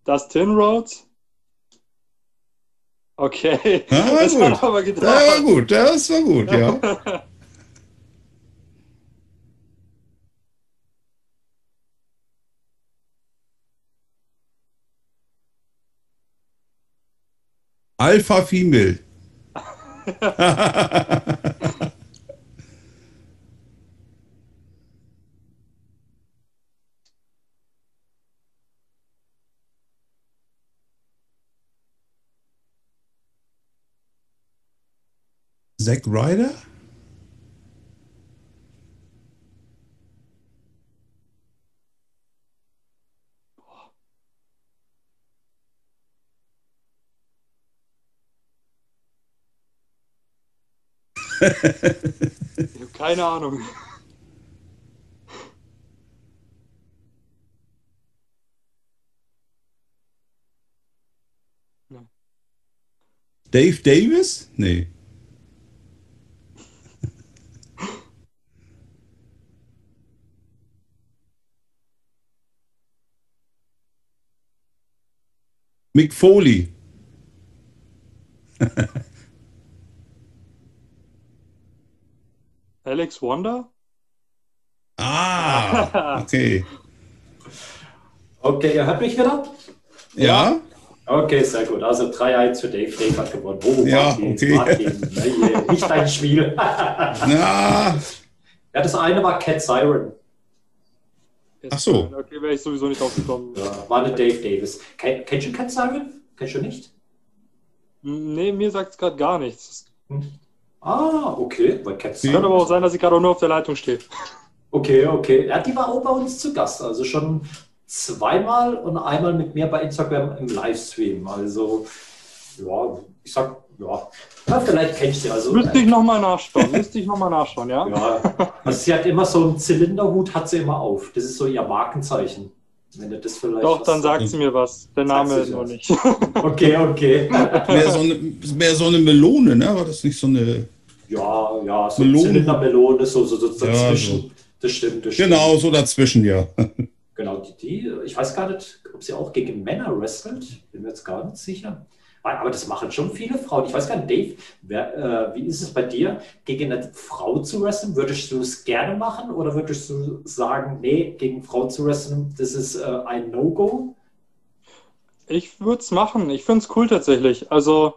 Dustin Rhodes? Okay. Ja, war das gut. aber getraut. Ja, war gut, das war gut, ja. Alpha Female. Zack Ryder? ich habe keine Ahnung. Dave Davis? Nee. Mick Foley. Alex Wonder? Ah, okay. Okay, ihr hört mich wieder? Ja? Okay, sehr gut. Also 3-1 für Dave. Dave hat gewonnen. Oh, Ja, Martin, okay. Martin. Nee, nicht dein Spiel. ja, Na, das eine war Cat Siren. Ach so. Okay, wäre ich sowieso nicht aufgekommen. Ja, war eine Dave Davis. Ken, kennst du Cat Siren? Kennst du nicht? Nee, mir sagt es gerade gar nichts. Ah, okay. Bei Cat Es Siren. könnte aber auch sein, dass ich gerade nur auf der Leitung stehe. Okay, okay. Ja, die war auch bei uns zu Gast. Also schon zweimal und einmal mit mir bei Instagram im Livestream. Also, ja, ich sag, ja, ja vielleicht kennst du sie. Also, Müsste ich nochmal nachschauen. Müsste ich nochmal nachschauen, ja? ja, also sie hat immer so einen Zylinderhut, hat sie immer auf. Das ist so ihr Markenzeichen. Wenn du das vielleicht. Doch, dann sagt sie mir was. Der Name nur was. nicht. Okay, okay. mehr so, eine, mehr so eine Melone, ne? War das nicht so eine. Ja, ja, so Melone. Zylindermelone, so, so, so Ja, dazwischen. so. Das stimmt, das stimmt. Genau, so dazwischen, ja. Genau, die, die, ich weiß gar nicht, ob sie auch gegen Männer wrestelt, bin mir jetzt gar nicht sicher. Aber das machen schon viele Frauen. Ich weiß gar nicht, Dave, wer, äh, wie ist es bei dir, gegen eine Frau zu wrestlen? Würdest du es gerne machen oder würdest du sagen, nee, gegen Frau zu wrestlen, das ist äh, ein No-Go? Ich würde es machen. Ich finde es cool tatsächlich. Also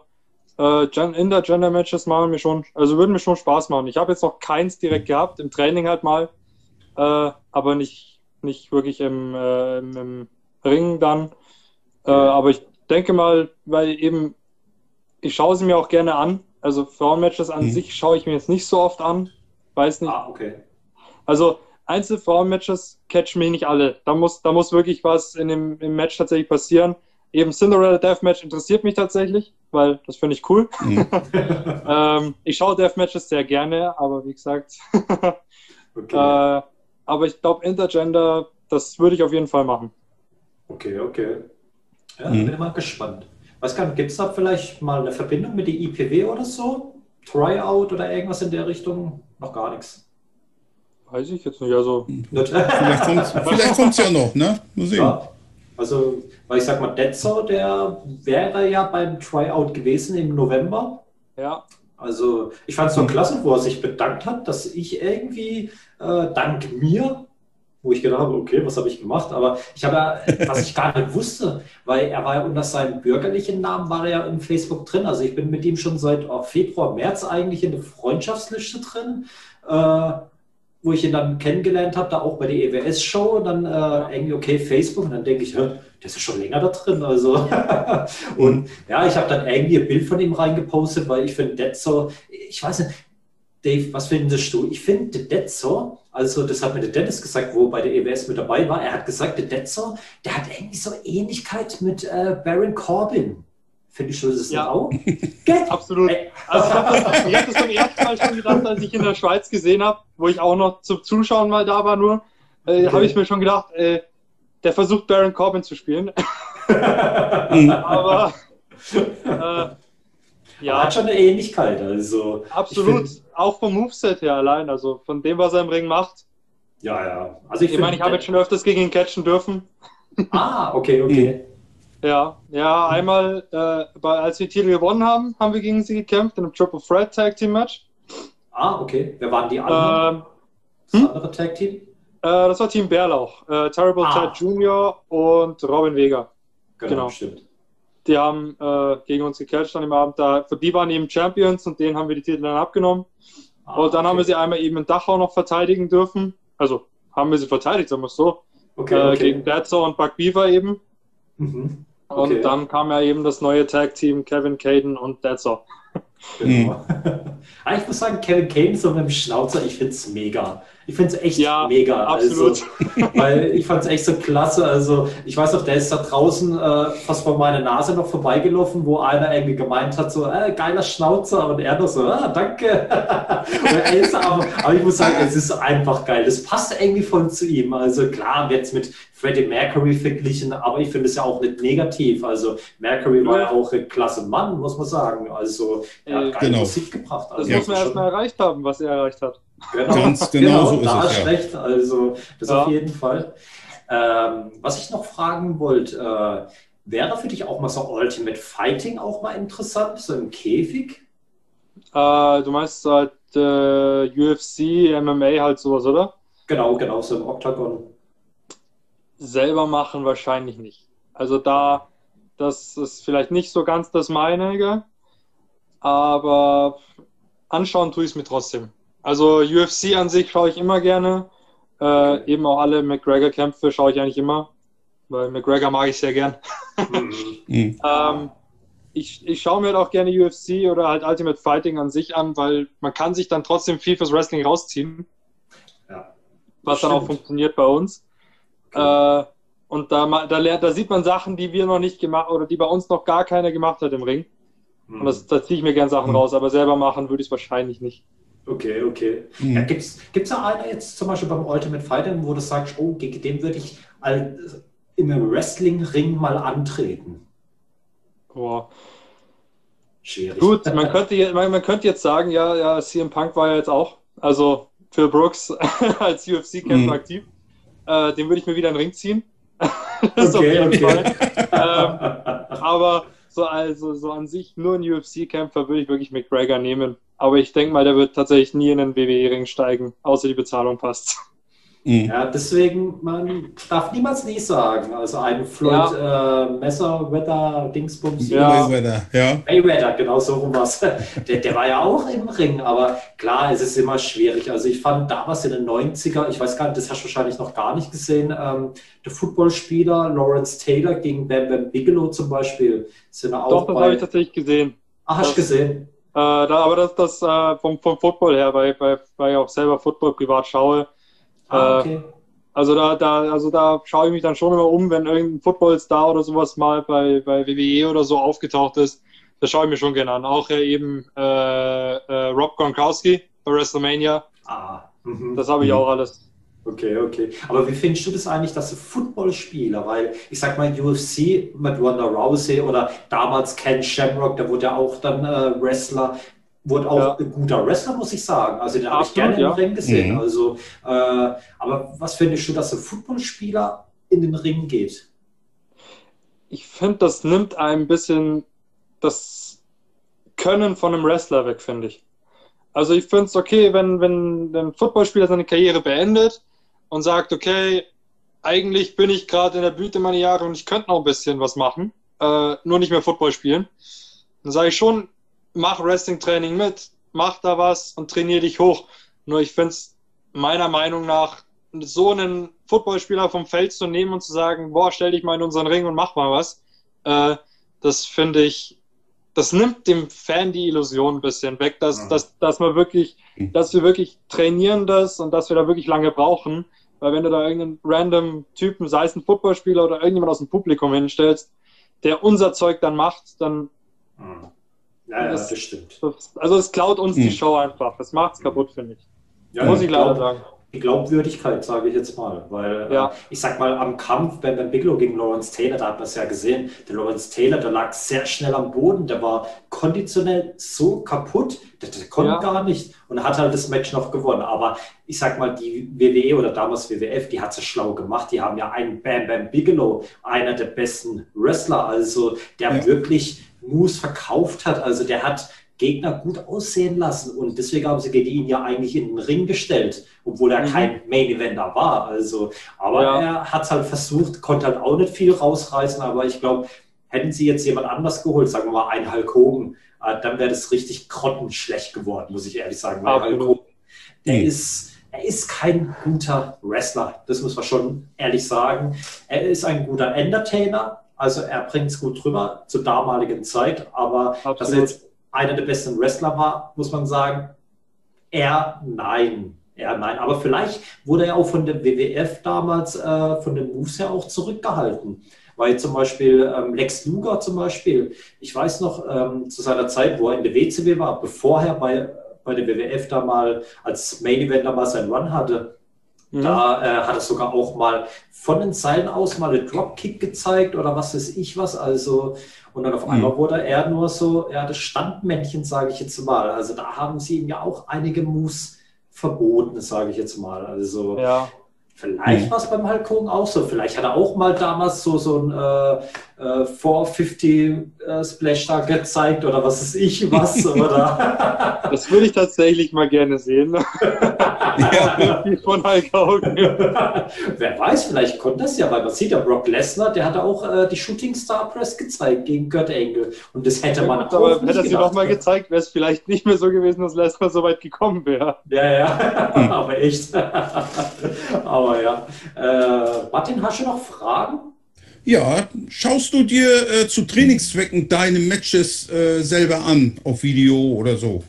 äh, Gen- Inter-Gender-Matches machen mir schon, also würden mir schon Spaß machen. Ich habe jetzt noch keins direkt gehabt, im Training halt mal, äh, aber nicht, nicht wirklich im, äh, im, im Ring dann. Äh, aber ich denke mal, weil eben, ich schaue sie mir auch gerne an. Also Frauenmatches an Mhm. sich schaue ich mir jetzt nicht so oft an. Weiß nicht. Ah, okay. Also Einzelfrauenmatches catchen mich nicht alle. Da muss, da muss wirklich was in dem im Match tatsächlich passieren. Eben Cinderella Deathmatch interessiert mich tatsächlich, weil das finde ich cool. Mhm. ähm, ich schaue Deathmatches sehr gerne, aber wie gesagt, Okay, äh, aber ich glaube Intergender, das würde ich auf jeden Fall machen. okay, okay. Ja, Mhm. bin mal gespannt. Weiß gar nicht, gibt es da vielleicht mal eine Verbindung mit der IPW oder so? Tryout oder irgendwas in der Richtung? Noch gar nichts. Weiß ich jetzt nicht. Also Nicht? Vielleicht kommt kommt's ja noch, ne? Mal sehen. Ja, also, weil ich sag mal, Detzo, der wäre ja beim Tryout gewesen im November. ja, Also, ich fand es so klasse, wo er sich bedankt hat, dass ich irgendwie äh, dank mir, wo ich gedacht habe, okay, was habe ich gemacht? Aber ich habe ja, was ich gar nicht wusste, weil er war ja unter seinem bürgerlichen Namen, war er ja im Facebook drin. Also, ich bin mit ihm schon seit oh, Februar, März eigentlich in der Freundschaftsliste drin. Äh, wo ich ihn dann kennengelernt habe, da auch bei der EWS-Show, dann äh, irgendwie, okay, Facebook, und dann denke ich, der ist ja schon länger da drin, also. und ja, ich habe dann irgendwie ein Bild von ihm reingepostet, weil ich finde Detzo, ich weiß nicht, Dave, was findest du? Ich finde Detzo, also das hat mir der Dennis gesagt, wo bei der EWS mit dabei war, er hat gesagt, der Detzo, der hat irgendwie so Ähnlichkeit mit äh, Baron Corbin. Findest du das Ja. auch? Absolut. Ey. Also ich habe das, ich hab das beim ersten Mal schon gedacht, als ich in der Schweiz gesehen habe, wo ich auch noch zum Zuschauen mal da war nur, äh, Okay. habe ich mir schon gedacht, äh, der versucht Baron Corbin zu spielen. Aber äh, Ja. Hat schon eine Ähnlichkeit, also. absolut. Find- auch vom Moveset her allein, also von dem, was er im Ring macht. Ja, ja. Also ich, Ich, meine, ich habe jetzt schon öfters gegen ihn catchen dürfen. Ah, okay, okay. Ja, ja, einmal, äh, bei, als wir Titel gewonnen haben, haben wir gegen sie gekämpft in einem Triple Threat Tag Team Match. Ah, okay. Wer waren die anderen? Ähm, das andere Tag Team? äh, das war Team Bärlauch. Äh, Terrible Ah. Ted Jr. und Robin Vega. Genau. stimmt. Die haben äh, gegen uns gecatcht an dem Abend. Da, für die waren eben Champions und denen haben wir die Titel dann abgenommen. Ah, und dann haben wir okay. sie einmal eben in Dachau noch verteidigen dürfen. Also haben wir sie verteidigt, sagen wir es so. Okay, Äh, okay. gegen Deadsaw und Buck Beaver eben. Mhm. Und Okay. dann kam ja eben das neue Tag-Team Kevin Caden und Deadsaw. Genau. Mhm. ich muss sagen, Kevin Kane so mit dem Schnauzer, ich finde es mega. Ich finde es echt ja, mega. Absolut. Also, weil ich fand es echt so klasse. Also ich weiß noch, der ist da draußen äh, fast vor meiner Nase noch vorbeigelaufen, wo einer irgendwie gemeint hat, so, äh, geiler Schnauzer. Und er noch so, ah, danke. aber, aber, ich muss sagen, es ist einfach geil. Das passt irgendwie voll zu ihm. Also klar, wird es mit Freddie Mercury verglichen, aber ich finde es ja auch nicht negativ. Also Mercury war ja auch ein klasse Mann, muss man sagen. Also er hat geile genau. Musik gebracht. Also, das muss man erstmal erreicht haben, was er erreicht hat. Genau, Ganz genau, genau so da ist es, ja. recht. Also das ja. auf jeden Fall. Ähm, was ich noch fragen wollte, äh, wäre für dich auch mal so Ultimate Fighting auch mal interessant, so im Käfig? Äh, du meinst halt äh, UFC, MMA halt sowas, oder? Genau, genau, so im Octagon. Selber machen wahrscheinlich nicht. Also da, das ist vielleicht nicht so ganz das meinige, aber anschauen tue ich es mir trotzdem. Also UFC an sich schaue ich immer gerne. Äh, eben auch alle McGregor-Kämpfe schaue ich eigentlich immer, weil McGregor mag ich sehr gern. mhm. ähm, ich, ich schaue mir halt auch gerne UFC oder halt Ultimate Fighting an sich an, weil man kann sich dann trotzdem viel fürs Wrestling rausziehen. Ja, was stimmt. dann auch funktioniert bei uns. Okay. Äh, und da, da, lernt, da sieht man Sachen, die wir noch nicht gemacht oder die bei uns noch gar keiner gemacht hat im Ring. Mhm. Und das, da ziehe ich mir gerne Sachen mhm. raus, aber selber machen würde ich es wahrscheinlich nicht. Okay, okay. Mhm. Ja, Gibt es da einer jetzt zum Beispiel beim Ultimate Fighter, wo du sagst, oh, gegen den würde ich als, im Wrestling-Ring mal antreten? Boah. Schwierig. Gut, man könnte, man, man könnte jetzt sagen, ja, ja, CM Punk war ja jetzt auch, also Phil Brooks als UFC-Kämpfer mhm. aktiv. Äh, den würde ich mir wieder in den Ring ziehen. okay, okay. ähm, aber so, also, so an sich nur ein UFC-Kämpfer würde ich wirklich McGregor nehmen. Aber ich denke mal, der wird tatsächlich nie in den WWE-Ring steigen, außer die Bezahlung passt. Mhm. Ja, deswegen, man darf niemals nie sagen. Also ein Floyd ja. äh, Messerwetter, Dingsbums. Ja. Mayweather, ja. Mayweather, genau so rum was. Der, der war ja auch im Ring, aber klar, es ist immer schwierig. Also ich fand damals in den 90er, ich weiß gar nicht, das hast du wahrscheinlich noch gar nicht gesehen, ähm, der Footballspieler Lawrence Taylor gegen Bam Bam Bigelow zum Beispiel. Sind auch Doch, das habe ich tatsächlich gesehen. Ach, hast du gesehen? Äh, da, aber das, das äh, vom, vom Football her, weil, weil, weil ich auch selber Football privat schaue, Ah, äh, okay. Also da, da, also da schaue ich mich dann schon immer um, wenn irgendein Footballstar oder sowas mal bei, bei WWE oder so aufgetaucht ist. Das schaue ich mir schon gerne an. Auch äh, eben äh, äh, Rob Gronkowski bei WrestleMania. Ah, mhm. das habe ich mhm. auch alles. Okay, okay. Aber wie findest du das eigentlich, dass du Footballspieler, weil ich sag mal UFC mit Ronda Rousey oder damals Ken Shamrock, der wurde ja auch dann äh, Wrestler, wurde auch ja. ein guter Wrestler, muss ich sagen. Also den habe ich gerne ja. im Ring gesehen. Mhm. Also, äh, aber was findest du, dass ein Footballspieler in den Ring geht? Ich finde, das nimmt ein bisschen das Können von einem Wrestler weg, finde ich. Also ich finde es okay, wenn, wenn ein Footballspieler seine Karriere beendet und sagt, okay, eigentlich bin ich gerade in der Blüte meiner Jahre und ich könnte noch ein bisschen was machen, äh, nur nicht mehr Football spielen. Dann sage ich schon, mach Wrestling-Training mit, mach da was und trainier dich hoch. Nur ich finde es meiner Meinung nach, so einen Footballspieler vom Feld zu nehmen und zu sagen, boah, stell dich mal in unseren Ring und mach mal was, äh, das finde ich, das nimmt dem Fan die Illusion ein bisschen weg, dass, ja. dass, dass man wirklich, hm. dass wir wirklich trainieren das und dass wir da wirklich lange brauchen. Weil wenn du da irgendeinen random Typen, sei es ein Footballspieler oder irgendjemand aus dem Publikum hinstellst, der unser Zeug dann macht, dann ja. Ja, das, das stimmt. also es klaut uns hm. die Show einfach. Das macht es kaputt, finde ich. Ja, Muss ich leider sagen. Die Glaubwürdigkeit, sage ich jetzt mal. Weil ja. äh, ich sag mal, am Kampf bei Ben Bigelow gegen Lawrence Taylor, da hat man es ja gesehen, der Lawrence Taylor, der lag sehr schnell am Boden, der war konditionell so kaputt, der, der konnte ja. gar nicht und hat halt das Match noch gewonnen. Aber ich sag mal, die WWE oder damals WWF, die hat es schlau gemacht. Die haben ja einen Bam Bam Bigelow, einer der besten Wrestler, also der ja. wirklich Moose verkauft hat. Also der hat Gegner gut aussehen lassen und deswegen haben sie gegen ihn ja eigentlich in den Ring gestellt, obwohl er mhm. kein Main Eventer war. Also, aber ja. er hat es halt versucht, konnte halt auch nicht viel rausreißen, aber ich glaube, hätten sie jetzt jemand anders geholt, sagen wir mal einen Hulk Hogan, äh, dann wäre das richtig grottenschlecht geworden, muss ich ehrlich sagen. Weil Hulk Hogan, der mhm. ist, er ist kein guter Wrestler, das muss man schon ehrlich sagen. Er ist ein guter Entertainer, also er bringt es gut drüber zur damaligen Zeit, aber Absolut. dass er jetzt einer der besten Wrestler war, muss man sagen, er nein. Er nein. Aber vielleicht wurde er auch von der WWF damals äh, von den Moves her auch zurückgehalten. Weil zum Beispiel ähm, Lex Luger zum Beispiel, ich weiß noch, ähm, zu seiner Zeit, wo er in der WCW war, bevor er bei, bei der WWF da mal als Main Event mal seinen Run hatte, mhm. da äh, hat er sogar auch mal von den Seilen aus mal einen Dropkick gezeigt oder was weiß ich was. Also, und dann auf mhm. einmal wurde er nur so, ja, das Standmännchen, sage ich jetzt mal. Also da haben sie ihm ja auch einige Moves verboten, sage ich jetzt mal. Also ja. Vielleicht mhm. war es beim Hulk Hogan auch so. Vielleicht hat er auch mal damals so, so ein äh, äh, 450 äh, Splash da gezeigt oder was ist ich was. oder? Das würde ich tatsächlich mal gerne sehen. ja. von Hulk Hogan. Wer weiß, vielleicht konnte das ja, weil man sieht ja, Brock Lesnar, der hat auch äh, die Shooting Star Press gezeigt gegen Kurt Angle. Und das hätte man ja, auch aber Hätte er sie nochmal gezeigt, wäre es vielleicht nicht mehr so gewesen, dass Lesnar so weit gekommen wäre. Ja, ja, aber echt. aber aber ja. Äh, Martin, hast du noch Fragen? Ja, schaust du dir äh, zu Trainingszwecken deine Matches äh, selber an, auf Video oder so?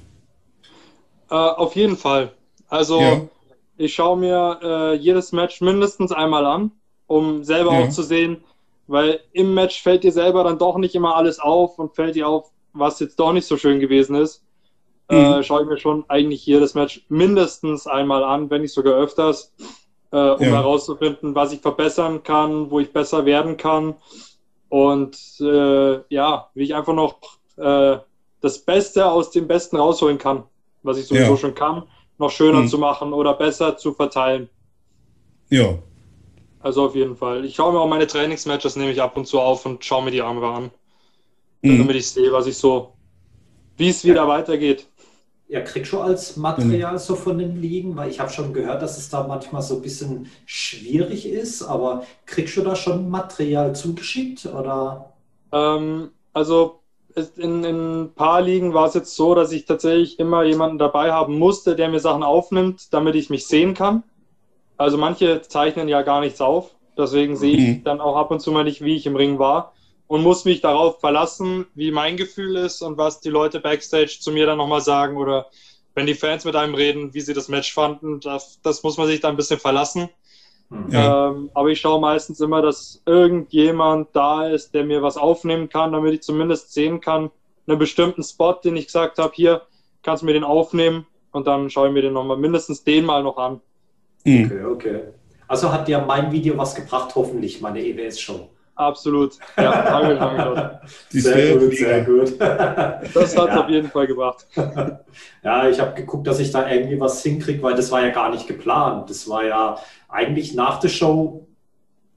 Äh, auf jeden Fall. Also ja. ich schaue mir äh, jedes Match mindestens einmal an, um selber ja. auch zu sehen, weil im Match fällt dir selber dann doch nicht immer alles auf und fällt dir auf, was jetzt doch nicht so schön gewesen ist. Äh, mhm. schaue ich mir schon eigentlich jedes Match mindestens einmal an, wenn nicht sogar öfters äh, um ja. herauszufinden, was ich verbessern kann, wo ich besser werden kann und äh, ja, wie ich einfach noch äh, das Beste aus dem Besten rausholen kann, was ich sowieso ja. schon kann, noch schöner mhm. zu machen oder besser zu verteilen. Ja. Also auf jeden Fall. Ich schaue mir auch meine Trainingsmatches nehme ich ab und zu auf und schaue mir die andere an, mhm. damit ich sehe, was ich so, wie es wieder weitergeht ja, kriegst du als Material mhm. so von den Ligen? Weil ich habe schon gehört, dass es da manchmal so ein bisschen schwierig ist, aber kriegst du da schon Material zugeschickt? Oder? Ähm, also in, in ein paar Ligen war es jetzt so, dass ich tatsächlich immer jemanden dabei haben musste, der mir Sachen aufnimmt, damit ich mich sehen kann. Also manche zeichnen ja gar nichts auf. Deswegen sehe ich dann auch ab und zu mal nicht, wie ich im Ring war und muss mich darauf verlassen, wie mein Gefühl ist und was die Leute backstage zu mir dann nochmal sagen oder wenn die Fans mit einem reden, wie sie das Match fanden, das, das muss man sich da ein bisschen verlassen. Hm. Ja. Ähm, aber ich schaue meistens immer, dass irgendjemand da ist, der mir was aufnehmen kann, damit ich zumindest sehen kann, einen bestimmten Spot, den ich gesagt habe, hier kannst du mir den aufnehmen und dann schaue ich mir den nochmal mindestens den mal noch an. Hm. Okay, okay. Also hat dir mein Video was gebracht, hoffentlich, meine EWS-Show. Absolut. Ja, danke, danke. Sehr gut, sehr gut. Das hat ja. auf jeden Fall gebracht. Ja, ich habe geguckt, dass ich da irgendwie was hinkriege, weil das war ja gar nicht geplant. Das war ja eigentlich nach der Show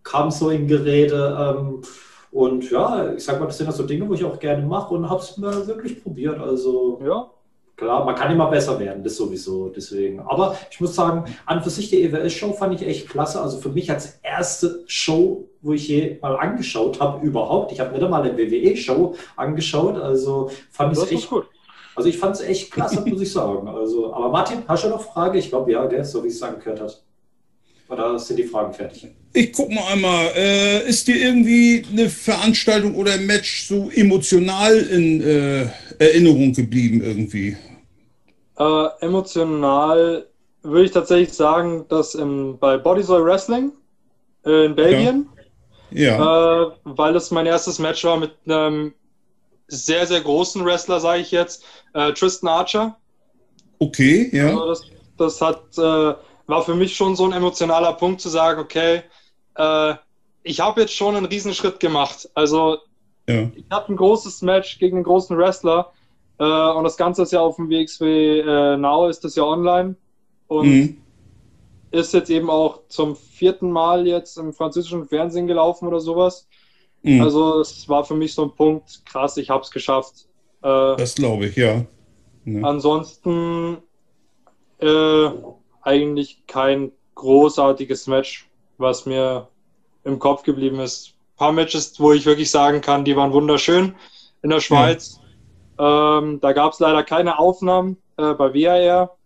kam so in Gerede. Ähm, und ja, ich sag mal, das sind ja so Dinge, wo ich auch gerne mache und habe es mir wirklich probiert. Also ja, Klar, man kann immer besser werden, das sowieso. Deswegen. Aber ich muss sagen, an für sich die EWS-Show fand ich echt klasse. Also für mich als erste Show, wo ich je mal angeschaut habe, überhaupt. Ich habe mir da mal eine WWE-Show angeschaut. Also fand ich es echt gut. Also ich fand es echt klasse, muss ich sagen. Also, aber Martin, hast du noch Frage? Ich glaube ja, gell? so wie es angehört hat. Oder sind die Fragen fertig? Ich gucke mal einmal. Äh, ist dir irgendwie eine Veranstaltung oder ein Match so emotional in äh, Erinnerung geblieben irgendwie? Äh, emotional würde ich tatsächlich sagen, dass im, bei Bodysoil Wrestling äh, in Belgien, ja. Äh, weil es mein erstes Match war mit einem sehr, sehr großen Wrestler, sage ich jetzt, äh, Tristan Archer. Okay, ja. Also das, das hat, äh, war für mich schon so ein emotionaler Punkt zu sagen, okay, äh, ich habe jetzt schon einen Riesenschritt gemacht. Also ja. ich habe ein großes Match gegen einen großen Wrestler äh, und das Ganze ist ja auf dem WXW äh, Now, ist das ja online. Und mhm. Ist jetzt eben auch zum vierten Mal jetzt im französischen Fernsehen gelaufen oder sowas. Mhm. Also es war für mich so ein Punkt, krass, ich habe es geschafft. Äh, das glaube ich, ja. ja. Ansonsten äh, eigentlich kein großartiges Match, was mir im Kopf geblieben ist. Ein paar Matches, wo ich wirklich sagen kann, die waren wunderschön in der Schweiz. Ähm, da gab es leider keine Aufnahmen äh, bei WAR.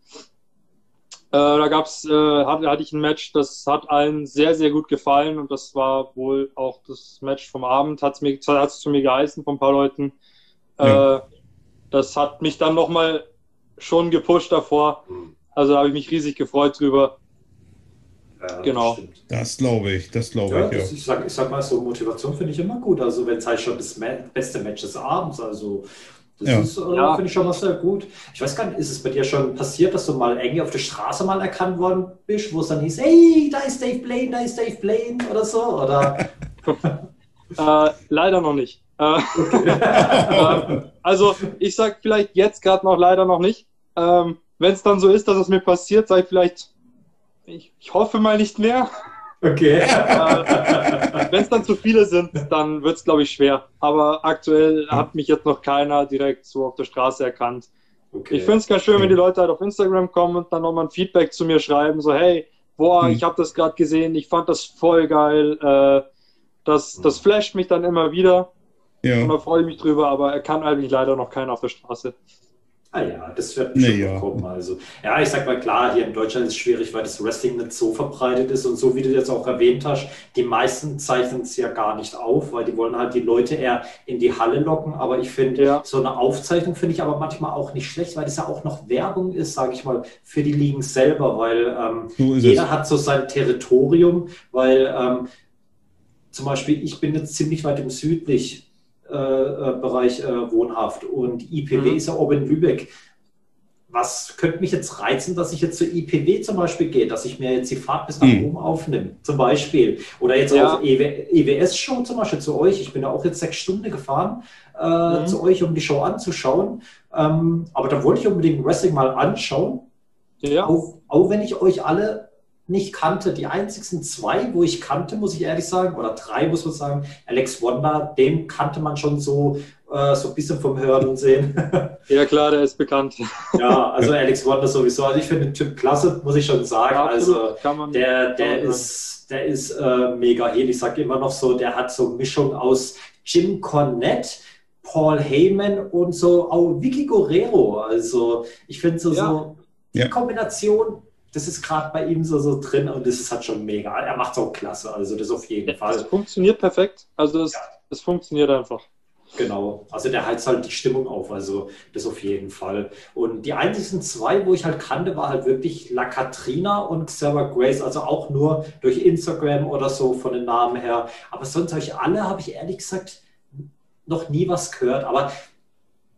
Äh, da gab's, äh, hatte, hatte ich ein Match, das hat allen sehr, sehr gut gefallen und das war wohl auch das Match vom Abend, hat es mir, hat's zu mir geheißen von ein paar Leuten. Ja. Äh, das hat mich dann nochmal schon gepusht davor. Hm. Also habe ich mich riesig gefreut drüber. Ja, genau. Das, das glaube ich, das glaube ja, ich. Ja. ich, sag, ich sag mal, so Motivation finde ich immer gut. Also wenn es halt schon das beste Match des Abends, also das ja. ist, äh, ja. finde ich schon mal sehr gut. Ich weiß gar nicht, ist es bei dir schon passiert, dass du mal irgendwie auf der Straße mal erkannt worden bist, wo es dann hieß, hey, da ist Dave Blaine, da ist Dave Blaine oder so? Oder? äh, leider noch nicht. Äh, okay. also ich sag vielleicht jetzt gerade noch leider noch nicht. Ähm, wenn es dann so ist, dass es mir passiert, sei vielleicht, ich, ich hoffe mal nicht mehr. Okay. Äh, Wenn es dann zu viele sind, dann wird es, glaube ich, schwer. Aber aktuell hat mich jetzt noch keiner direkt so auf der Straße erkannt. Okay. Ich finde es ganz schön, wenn die Leute halt auf Instagram kommen und dann nochmal ein Feedback zu mir schreiben, so hey, boah, hm. ich habe das gerade gesehen, ich fand das voll geil. Äh, das, das flasht mich dann immer wieder. Ja. Und da freue ich mich drüber, aber er kann eigentlich leider noch keiner auf der Straße. Ah ja, das wird nee, schon ja. kommen. Also, ja, ich sag mal klar, hier in Deutschland ist es schwierig, weil das Wrestling nicht so verbreitet ist und so wie du jetzt auch erwähnt hast, die meisten zeichnen es ja gar nicht auf, weil die wollen halt die Leute eher in die Halle locken. Aber ich finde, ja. so eine Aufzeichnung finde ich aber manchmal auch nicht schlecht, weil das ja auch noch Werbung ist, sage ich mal, für die Ligen selber, weil ähm, so jeder es. hat so sein Territorium, weil ähm, zum Beispiel ich bin jetzt ziemlich weit im südlich Bereich äh, wohnhaft und IPW mhm. ist ja oben in Lübeck. Was könnte mich jetzt reizen, dass ich jetzt zur IPW zum Beispiel gehe, dass ich mir jetzt die Fahrt bis nach mhm. oben aufnehme, zum Beispiel. Oder jetzt ja. auch EWS-Show zum Beispiel zu euch. Ich bin ja auch jetzt sechs Stunden gefahren äh, mhm. zu euch, um die Show anzuschauen. Ähm, aber da wollte ich unbedingt Wrestling mal anschauen. Ja. Auch, auch wenn ich euch alle nicht kannte. Die einzigen zwei, wo ich kannte, muss ich ehrlich sagen, oder drei muss man sagen, Alex Wonder, den kannte man schon so, äh, so ein bisschen vom Hören und Sehen. Ja klar, der ist bekannt. Ja, also Alex Wonder sowieso. Also ich finde den Typ klasse, muss ich schon sagen. Ja, also der, der ist, der ist äh, mega hin. Ich sage immer noch so, der hat so Mischung aus Jim Cornette, Paul Heyman und so auch Vicky Guerrero. Also ich finde so, ja. so die ja. Kombination das ist gerade bei ihm so, so drin und das ist halt schon mega. Er macht es auch klasse, also das auf jeden Fall. Es funktioniert perfekt, also es, ja. es funktioniert einfach. Genau, also der heizt halt die Stimmung auf, also das auf jeden Fall. Und die einzigen zwei, wo ich halt kannte, war halt wirklich La Katrina und Xavier Grace, also auch nur durch Instagram oder so von den Namen her. Aber sonst habe ich alle, habe ich ehrlich gesagt noch nie was gehört. Aber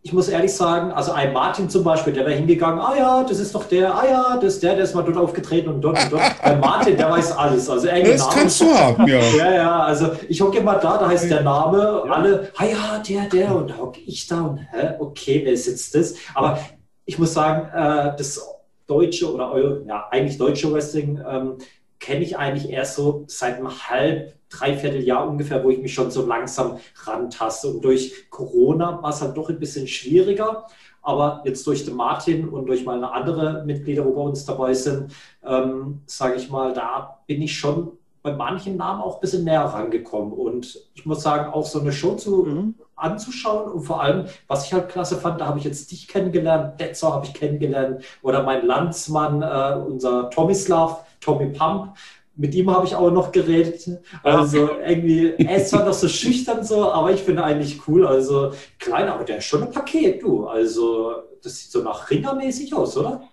ich muss ehrlich sagen, also ein Martin zum Beispiel, der wäre hingegangen, ah ja, das ist doch der, ah ja, das ist der, der ist mal dort aufgetreten und dort und dort. Ein Martin, der weiß alles. Also das Namen. kannst du haben, ja. Ja, ja, also ich hocke immer da, da heißt der Name, ja. alle, ah ja, der, der, und da hocke ich da und, hä, okay, wer ist jetzt das? Aber ich muss sagen, äh, das deutsche oder ja, eigentlich deutsche Wrestling ähm, kenne ich eigentlich erst so seit einem halb dreiviertel Jahr ungefähr, wo ich mich schon so langsam rantaste. Und durch Corona war es halt doch ein bisschen schwieriger. Aber jetzt durch den Martin und durch meine anderen Mitglieder, wo bei uns dabei sind, ähm, sage ich mal, da bin ich schon bei manchen Namen auch ein bisschen näher rangekommen. Und ich muss sagen, auch so eine Show zu, mhm. anzuschauen und vor allem, was ich halt klasse fand, da habe ich jetzt dich kennengelernt, Detzer habe ich kennengelernt oder mein Landsmann, äh, unser Tomislav, Tommy Pump, mit ihm habe ich auch noch geredet. Also irgendwie, er ist zwar noch so schüchtern so, aber ich finde eigentlich cool. Also klein, aber der ist schon ein Paket, du. Also das sieht so nach Ringermäßig aus, oder?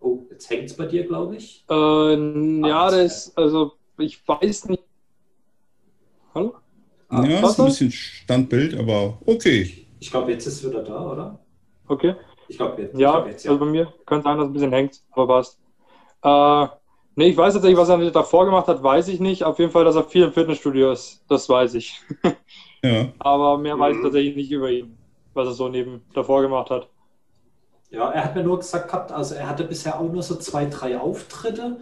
Oh, jetzt hängt es bei dir, glaube ich. Äh, ja, das ist, also ich weiß nicht. Hallo? Ah, ja, ist ein bisschen Standbild, aber okay. Ich glaube, jetzt ist es wieder da, oder? Okay. Ich glaube jetzt. Ja, glaub jetzt, ja, also bei mir könnte sein, dass es ein bisschen hängt, aber passt. Äh, nee, ich weiß tatsächlich, was er davor gemacht hat, weiß ich nicht. Auf jeden Fall, dass er viel im Fitnessstudio ist, das weiß ich. ja. Aber mehr weiß ich mhm. tatsächlich nicht über ihn, was er so neben davor gemacht hat. Ja, er hat mir nur gesagt gehabt, also er hatte bisher auch nur so zwei, drei Auftritte.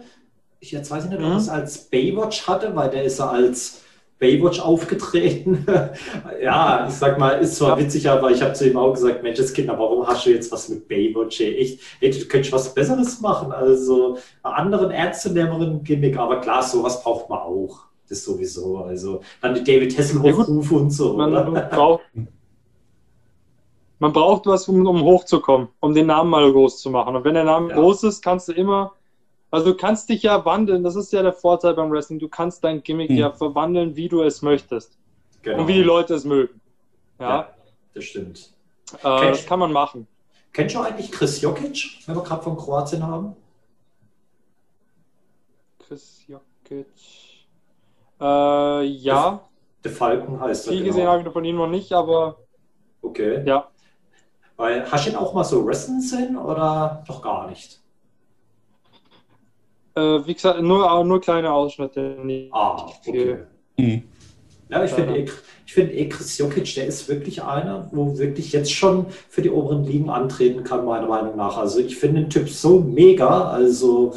Ich jetzt weiß ich nicht, ob er es als Baywatch hatte, weil der ist er als Baywatch aufgetreten. ja, ich sag mal, ist zwar witzig, aber ich habe zu ihm auch gesagt, Mensch, das Kind, warum hast du jetzt was mit Baywatch? Ey? Echt, ey, du könntest was Besseres machen. Also einen anderen ernstzunehmenden Gimmick, aber klar, sowas braucht man auch. Das sowieso. Also dann die David Hasselhoff-Rufe und so. Man, braucht, man braucht was, um, um hochzukommen, um den Namen mal groß zu machen. Und wenn der Name ja. groß ist, kannst du immer also du kannst dich ja wandeln, das ist ja der Vorteil beim Wrestling. Du kannst dein Gimmick hm. ja verwandeln, wie du es möchtest. Genau. Und wie die Leute es mögen. Ja. ja. das stimmt. Äh, das kann man machen. Kennst du eigentlich Chris Jokic, wenn wir gerade von Kroatien haben? Chris Jokic. Äh, ja. Der Falken heißt er. Viel genau. gesehen habe ich von ihm noch nicht, aber. Okay. Ja. Weil, hast du ihn auch mal so wrestlen sehen oder doch gar nicht? Äh, wie gesagt, nur, nur kleine Ausschnitte. Ah, okay. Mhm. Ja, ich finde, ich finde Chris Jokic, der ist wirklich einer, wo wirklich jetzt schon für die oberen Ligen antreten kann, meiner Meinung nach. Also ich finde den Typ so mega. Also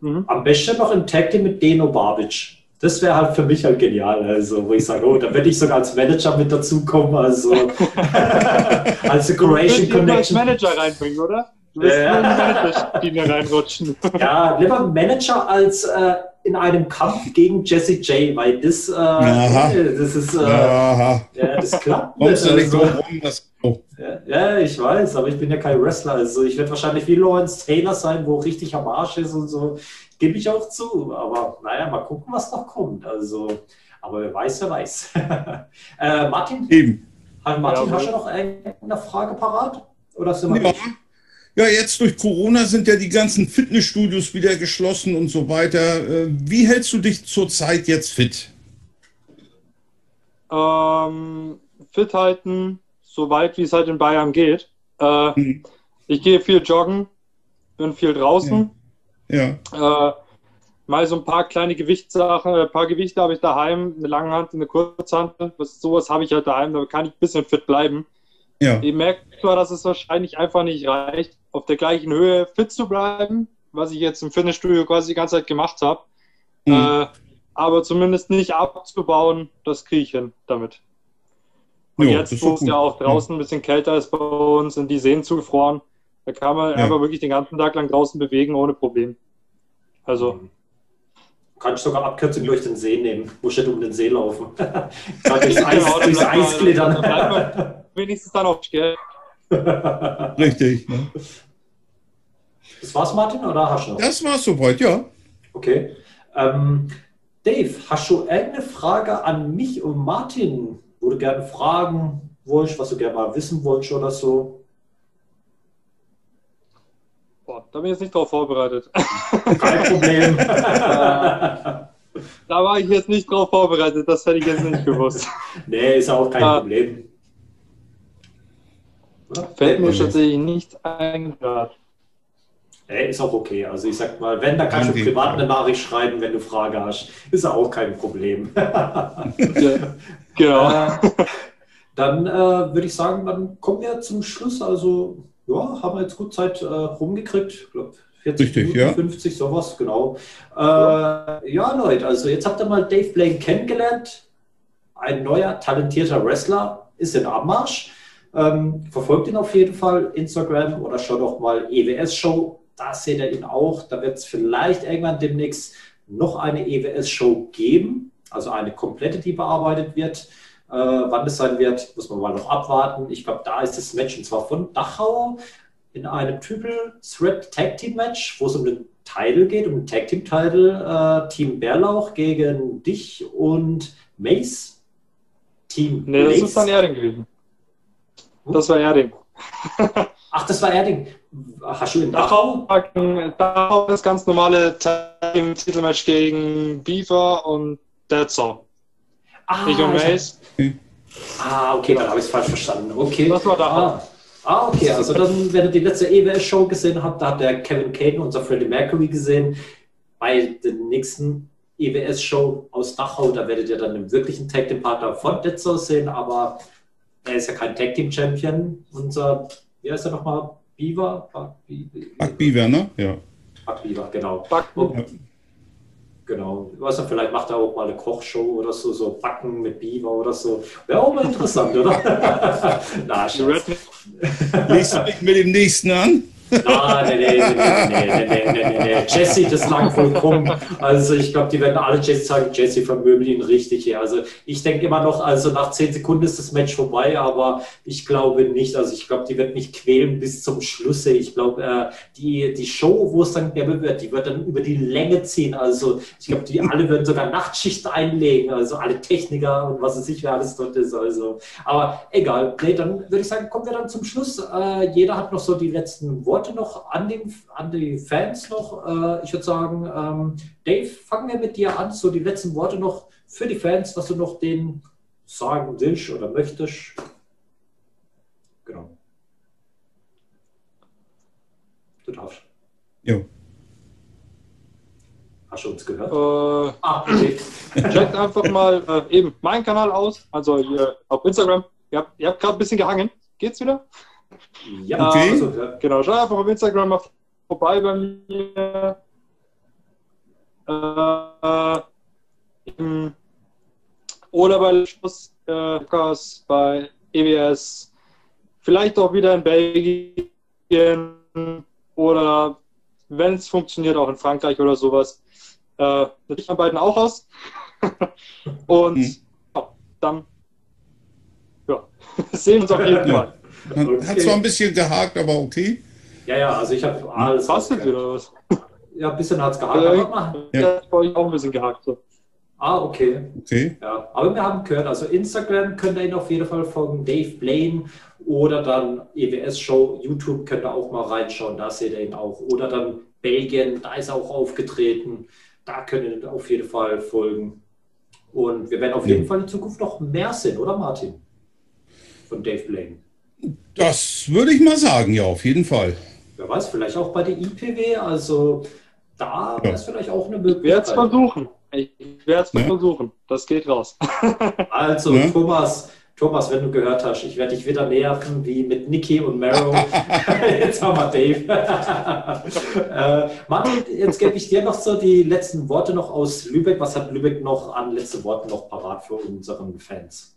mhm. am besten noch im Tag Team mit Deno Babic. Das wäre halt für mich halt genial. Also, wo ich sage, oh, da würde ich sogar als Manager mit dazukommen. Also, als Croatian Connection. Du als Manager reinbringen, oder? Du wirst ja. nur die Manager-Schiene reinrutschen. Ja, lieber Manager als äh, in einem Kampf gegen Jesse J, weil das, äh, das ist, äh, ja, das klappt nicht. Du nicht also, rum, das ja, ich weiß, aber ich bin ja kein Wrestler. Also ich werde wahrscheinlich wie Lawrence Taylor sein, wo richtig am Arsch ist und so. Gebe ich auch zu. Aber naja, mal gucken, was noch kommt. Also, aber wer weiß, wer weiß. äh, Martin? Eben. Martin, ja, hast du noch eine Frage parat? Oder sind wir ja. Ja, jetzt durch Corona sind ja die ganzen Fitnessstudios wieder geschlossen und so weiter. Äh, wie hältst du dich zurzeit jetzt fit? Ähm, fit halten, so weit wie es halt in Bayern geht. Äh, mhm. Ich gehe viel joggen, bin viel draußen. Ja. ja. Äh, mal so ein paar kleine Gewichtssachen, ein paar Gewichte habe ich daheim, eine lange Hand, eine Kurzhand. Was, sowas habe ich halt daheim, da kann ich ein bisschen fit bleiben. Ja. Ich merke zwar, dass es wahrscheinlich einfach nicht reicht, auf der gleichen Höhe fit zu bleiben, was ich jetzt im Fitnessstudio quasi die ganze Zeit gemacht habe. Mhm. Äh, aber zumindest nicht abzubauen, das kriege ich hin damit. Und jo, jetzt, wo es ja auch draußen ja. ein bisschen kälter ist bei uns, sind die Seen zugefroren. Da kann man ja. einfach wirklich den ganzen Tag lang draußen bewegen ohne Problem. Also. Mhm. Kann ich sogar Abkürzung durch den See nehmen. Muss nicht um den See laufen. durchs Eis, genau, durchs Eis glittern. wenigstens dann auch Geld. Richtig. Ne? Das war's, Martin, oder hast du noch? Das war's soweit, ja. Okay. Ähm, Dave, hast du irgendeine Frage an mich und Martin, wo du gerne fragen wolltest, was du gerne mal wissen wolltest oder so? Boah, da bin ich jetzt nicht drauf vorbereitet. Kein Problem. da war ich jetzt nicht drauf vorbereitet, das hätte ich jetzt nicht gewusst. nee, ist auch kein ah. Problem. Fällt mir tatsächlich nicht ein gerade. Hey, ist auch okay. Also ich sag mal, wenn, da kannst du privat eine Nachricht schreiben, wenn du Frage hast. Ist auch kein Problem. ja, genau. Äh, dann äh, würde ich sagen, dann kommen wir zum Schluss. Also, ja, haben wir jetzt gut Zeit äh, rumgekriegt. Ich glaube, 40 Richtig, Minuten, ja. 50, sowas, genau. Äh, ja, Leute, also jetzt habt ihr mal Dave Blaine kennengelernt. Ein neuer, talentierter Wrestler ist in Abmarsch. Ähm, verfolgt ihn auf jeden Fall, Instagram oder schaut auch mal EWS-Show. Da seht ihr ihn auch. Da wird es vielleicht irgendwann demnächst noch eine EWS-Show geben, also eine komplette, die bearbeitet wird. Äh, wann das sein wird, muss man mal noch abwarten. Ich glaube, da ist das Match und zwar von Dachau in einem Triple Threat Tag Team Match, wo es um den Title geht, um den Tag Team Title. Äh, Team Bärlauch gegen dich und Mace. Team Nee, das ist dann Erding gewesen. Das war Erding. Ach, das war Erding. Hast du in Dachau? Dachau das ganz normale Titelmatch gegen Beaver und Detzer. Ah, ich und Mace. Ah, okay, dann habe ich es falsch verstanden. Okay. Das war Dachau. Ah. Ah, okay, also dann, wenn ihr die letzte EWS-Show gesehen habt, da hat der Kevin Caden, unser Freddie Mercury, gesehen. Bei der nächsten EWS-Show aus Dachau, da werdet ihr dann den wirklichen Tag-Team-Partner von Detzer sehen, aber er ist ja kein Tag Team Champion. Unser, wie heißt er nochmal? Beaver? Buck Beaver, ne? Ja. Buck Beaver, genau. Buck, ja. Genau. Ich weiß nicht, vielleicht macht er auch mal eine Kochshow oder so, so Backen mit Beaver oder so. Wäre auch mal interessant, oder? Na, Liest du dich mit dem nächsten an? Ah, nee, nee, nee, nee, nee, nee, nee. Jesse, das lag vollkommen. Also ich glaube, die werden alle Jesse sagen, Jesse vermöbelt ihn richtig her. Also ich denke immer noch, also nach zehn Sekunden ist das Match vorbei, aber ich glaube nicht. Also ich glaube, die wird mich quälen bis zum Schluss. Ich glaube, äh, die, die Show, wo es dann mehr wird, die wird dann über die Länge ziehen. Also ich glaube, die alle würden sogar Nachtschicht einlegen. Also alle Techniker und was es sich wer alles dort ist. Also, aber egal. Nee, dann würde ich sagen, kommen wir dann zum Schluss. Äh, jeder hat noch so die letzten Worte. Worte noch an, den, an die Fans noch. Äh, ich würde sagen, ähm, Dave, fangen wir mit dir an. So die letzten Worte noch für die Fans, was du noch denen sagen willst oder möchtest. Genau. Du darfst. Jo. Hast du uns gehört? Äh, ah, okay. Checkt einfach mal äh, eben meinen Kanal aus, also hier auf Instagram. Ihr habt, ihr habt gerade ein bisschen gehangen. Geht's wieder? Ja, okay. also, genau. Schau einfach auf Instagram mal vorbei bei mir. Äh, oder bei Schluss äh, bei EWS. Vielleicht auch wieder in Belgien oder wenn es funktioniert, auch in Frankreich oder sowas. Äh, natürlich an beiden auch aus. Und hm. ja, dann ja, sehen wir uns auf jeden Fall. Okay. Hat zwar ein bisschen gehakt, aber okay. Ja, ja, also ich habe alles. Fastet oder was? Ja, ein bisschen hat es gehakt. Ja, aber ja. ja. auch ein bisschen gehakt. So. Ah, okay. Okay. Ja, aber wir haben gehört, also Instagram könnt ihr ihn auf jeden Fall folgen, Dave Blaine oder dann EWS-Show, YouTube könnt ihr auch mal reinschauen, da seht ihr ihn auch. Oder dann Belgien, da ist er auch aufgetreten, da könnt ihr ihn auf jeden Fall folgen. Und wir werden auf jeden Fall in Zukunft noch mehr sehen, oder Martin? Von Dave Blaine. Das würde ich mal sagen, ja, auf jeden Fall. Wer weiß, vielleicht auch bei der IPW, also da ja. ist vielleicht auch eine Möglichkeit. Ich werde es versuchen. Ich werde es ja. versuchen. Das geht raus. also, ja. Thomas, Thomas, wenn du gehört hast, ich werde dich wieder nerven wie mit Niki und Meryl. jetzt haben wir Dave. äh, Martin, jetzt gebe ich dir noch so die letzten Worte noch aus Lübeck. Was hat Lübeck noch an letzten Worten noch parat für unseren Fans?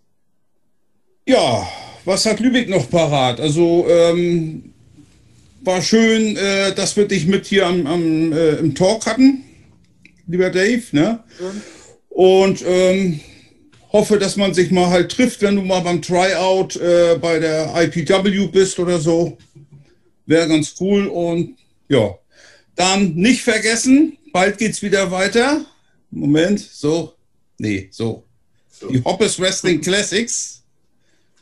Ja, was hat Lübeck noch parat? Also ähm, war schön, äh, dass wir dich mit hier am, am äh, im Talk hatten, lieber Dave. Ne? Mhm. Und ähm, hoffe, dass man sich mal halt trifft, wenn du mal beim Tryout äh, bei der IPW bist oder so. Wäre ganz cool. Und ja, dann nicht vergessen, bald geht's wieder weiter. Moment, so. Nee, so. so. Die Hoppes Wrestling Classics.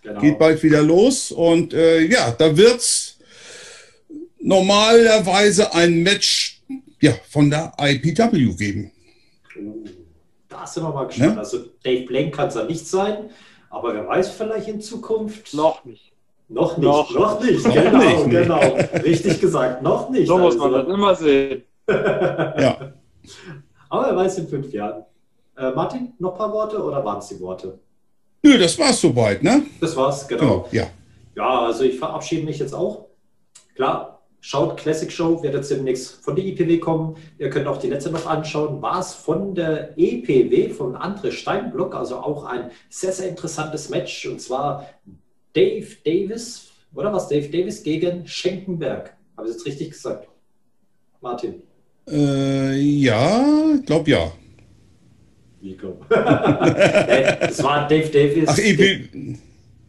Genau. Geht bald wieder los und äh, ja, da wird es normalerweise ein Match ja, von der IPW geben. Da sind wir mal gespannt. Ne? Also Dave Blank kann es ja nicht sein, aber wer weiß vielleicht in Zukunft. Noch nicht. Noch nicht, noch, noch nicht, noch genau, nicht, genau. Richtig gesagt, noch nicht. So muss man also. das immer sehen. ja. Aber wer weiß in fünf Jahren. Äh, Martin, noch ein paar Worte oder waren es die Worte? Nö, das war's soweit, ne? Das war's, genau. genau. Ja. Ja, also ich verabschiede mich jetzt auch. Klar, schaut Classic Show, wird jetzt demnächst von der IPW kommen. Ihr könnt auch die letzte noch anschauen. War es von der EPW, von André Steinblock, also auch ein sehr, sehr interessantes Match. Und zwar Dave Davis, oder was? Dave Davis gegen Schenkenberg. Habe ich jetzt richtig gesagt? Martin. Äh, ja, ich glaube ja. Nico. das war Dave Davis. Ach, EP,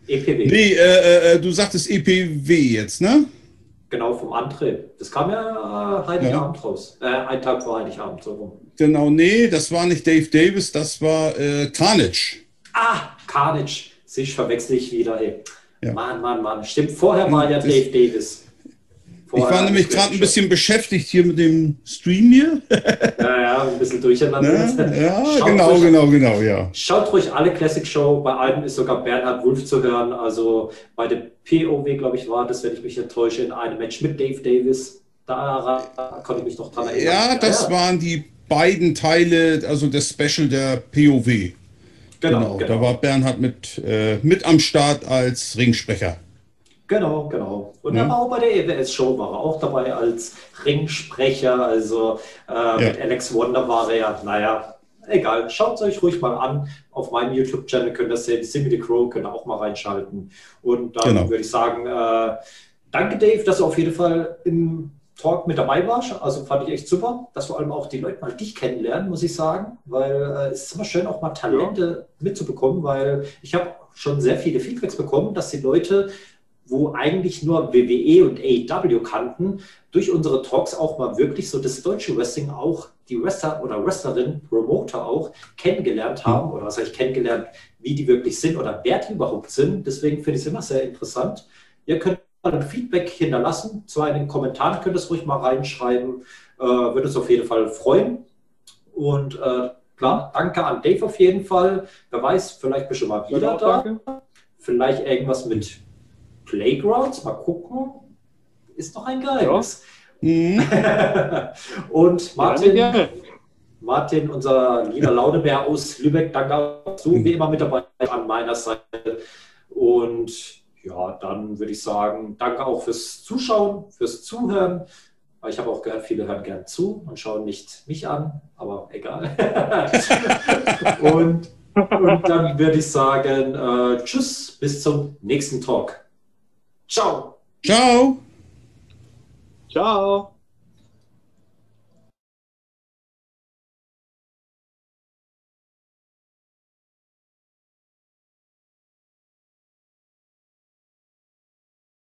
EPW. Nee, äh, äh, du sagtest EPW jetzt, ne? Genau, vom Antrieb. Das kam ja äh, Heiligabend ja. raus. Äh, ein Tag vor Heiligabend, so rum. Genau, nee, das war nicht Dave Davis, das war äh, Carnage. Ah, Carnage. Sich verwechsel ich wieder, ey. Ja. Mann, Mann, Mann. Stimmt, vorher war ja Dave Davis. Vorher ich war nämlich gerade ein bisschen beschäftigt hier mit dem Stream hier. ja, ja, ein bisschen durcheinander. Ne? Ja, ja genau, ruhig, genau, genau, ja. Schaut ruhig alle Classic Show. Bei einem ist sogar Bernhard Wulff zu hören. Also bei der POW, glaube ich, war das, wenn ich mich enttäusche, in einem Match mit Dave Davis. Da konnte ich mich noch dran erinnern. Ja, das ja. waren die beiden Teile, also das Special der POW. Genau, genau. genau. Da war Bernhard mit, äh, mit am Start als Ringsprecher. Genau, genau. Und ja. er war auch bei der EWS-Show, war er auch dabei als Ringsprecher. Also äh, ja. mit Alex Wonder war er ja, naja, egal. Schaut es euch ruhig mal an. Auf meinem YouTube-Channel könnt ihr sehen. Simmy the Crow könnt ihr auch mal reinschalten. Und dann genau. würde ich sagen, äh, danke, Dave, dass du auf jeden Fall im Talk mit dabei warst. Also fand ich echt super, dass vor allem auch die Leute mal dich kennenlernen, muss ich sagen, weil äh, es ist immer schön, auch mal Talente ja. mitzubekommen, weil ich habe schon sehr viele Feedbacks bekommen, dass die Leute wo eigentlich nur WWE und AEW kannten, durch unsere Talks auch mal wirklich so das deutsche Wrestling auch die Wrestler oder Wrestlerin, Promoter auch kennengelernt haben oder was habe ich kennengelernt, wie die wirklich sind oder wer die überhaupt sind. Deswegen finde ich es immer sehr interessant. Ihr könnt mal ein Feedback hinterlassen, zwar in den Kommentaren könnt ihr es ruhig mal reinschreiben, äh, würde es auf jeden Fall freuen. Und äh, klar, danke an Dave auf jeden Fall. Wer weiß, vielleicht bist du mal wieder da. Vielleicht irgendwas mit Playgrounds, mal gucken. Ist noch ein Geheimnis. Ja. Mhm. Und Martin, gerne, Martin, unser lieber Launebär aus Lübeck, danke dass du wie immer mit dabei an meiner Seite. Und ja, dann würde ich sagen, danke auch fürs Zuschauen, fürs Zuhören. Ich habe auch gehört, viele hören gern zu und schauen nicht mich an, aber egal. und, und dann würde ich sagen, äh, tschüss, bis zum nächsten Talk. Ciao. Ciao. Ciao.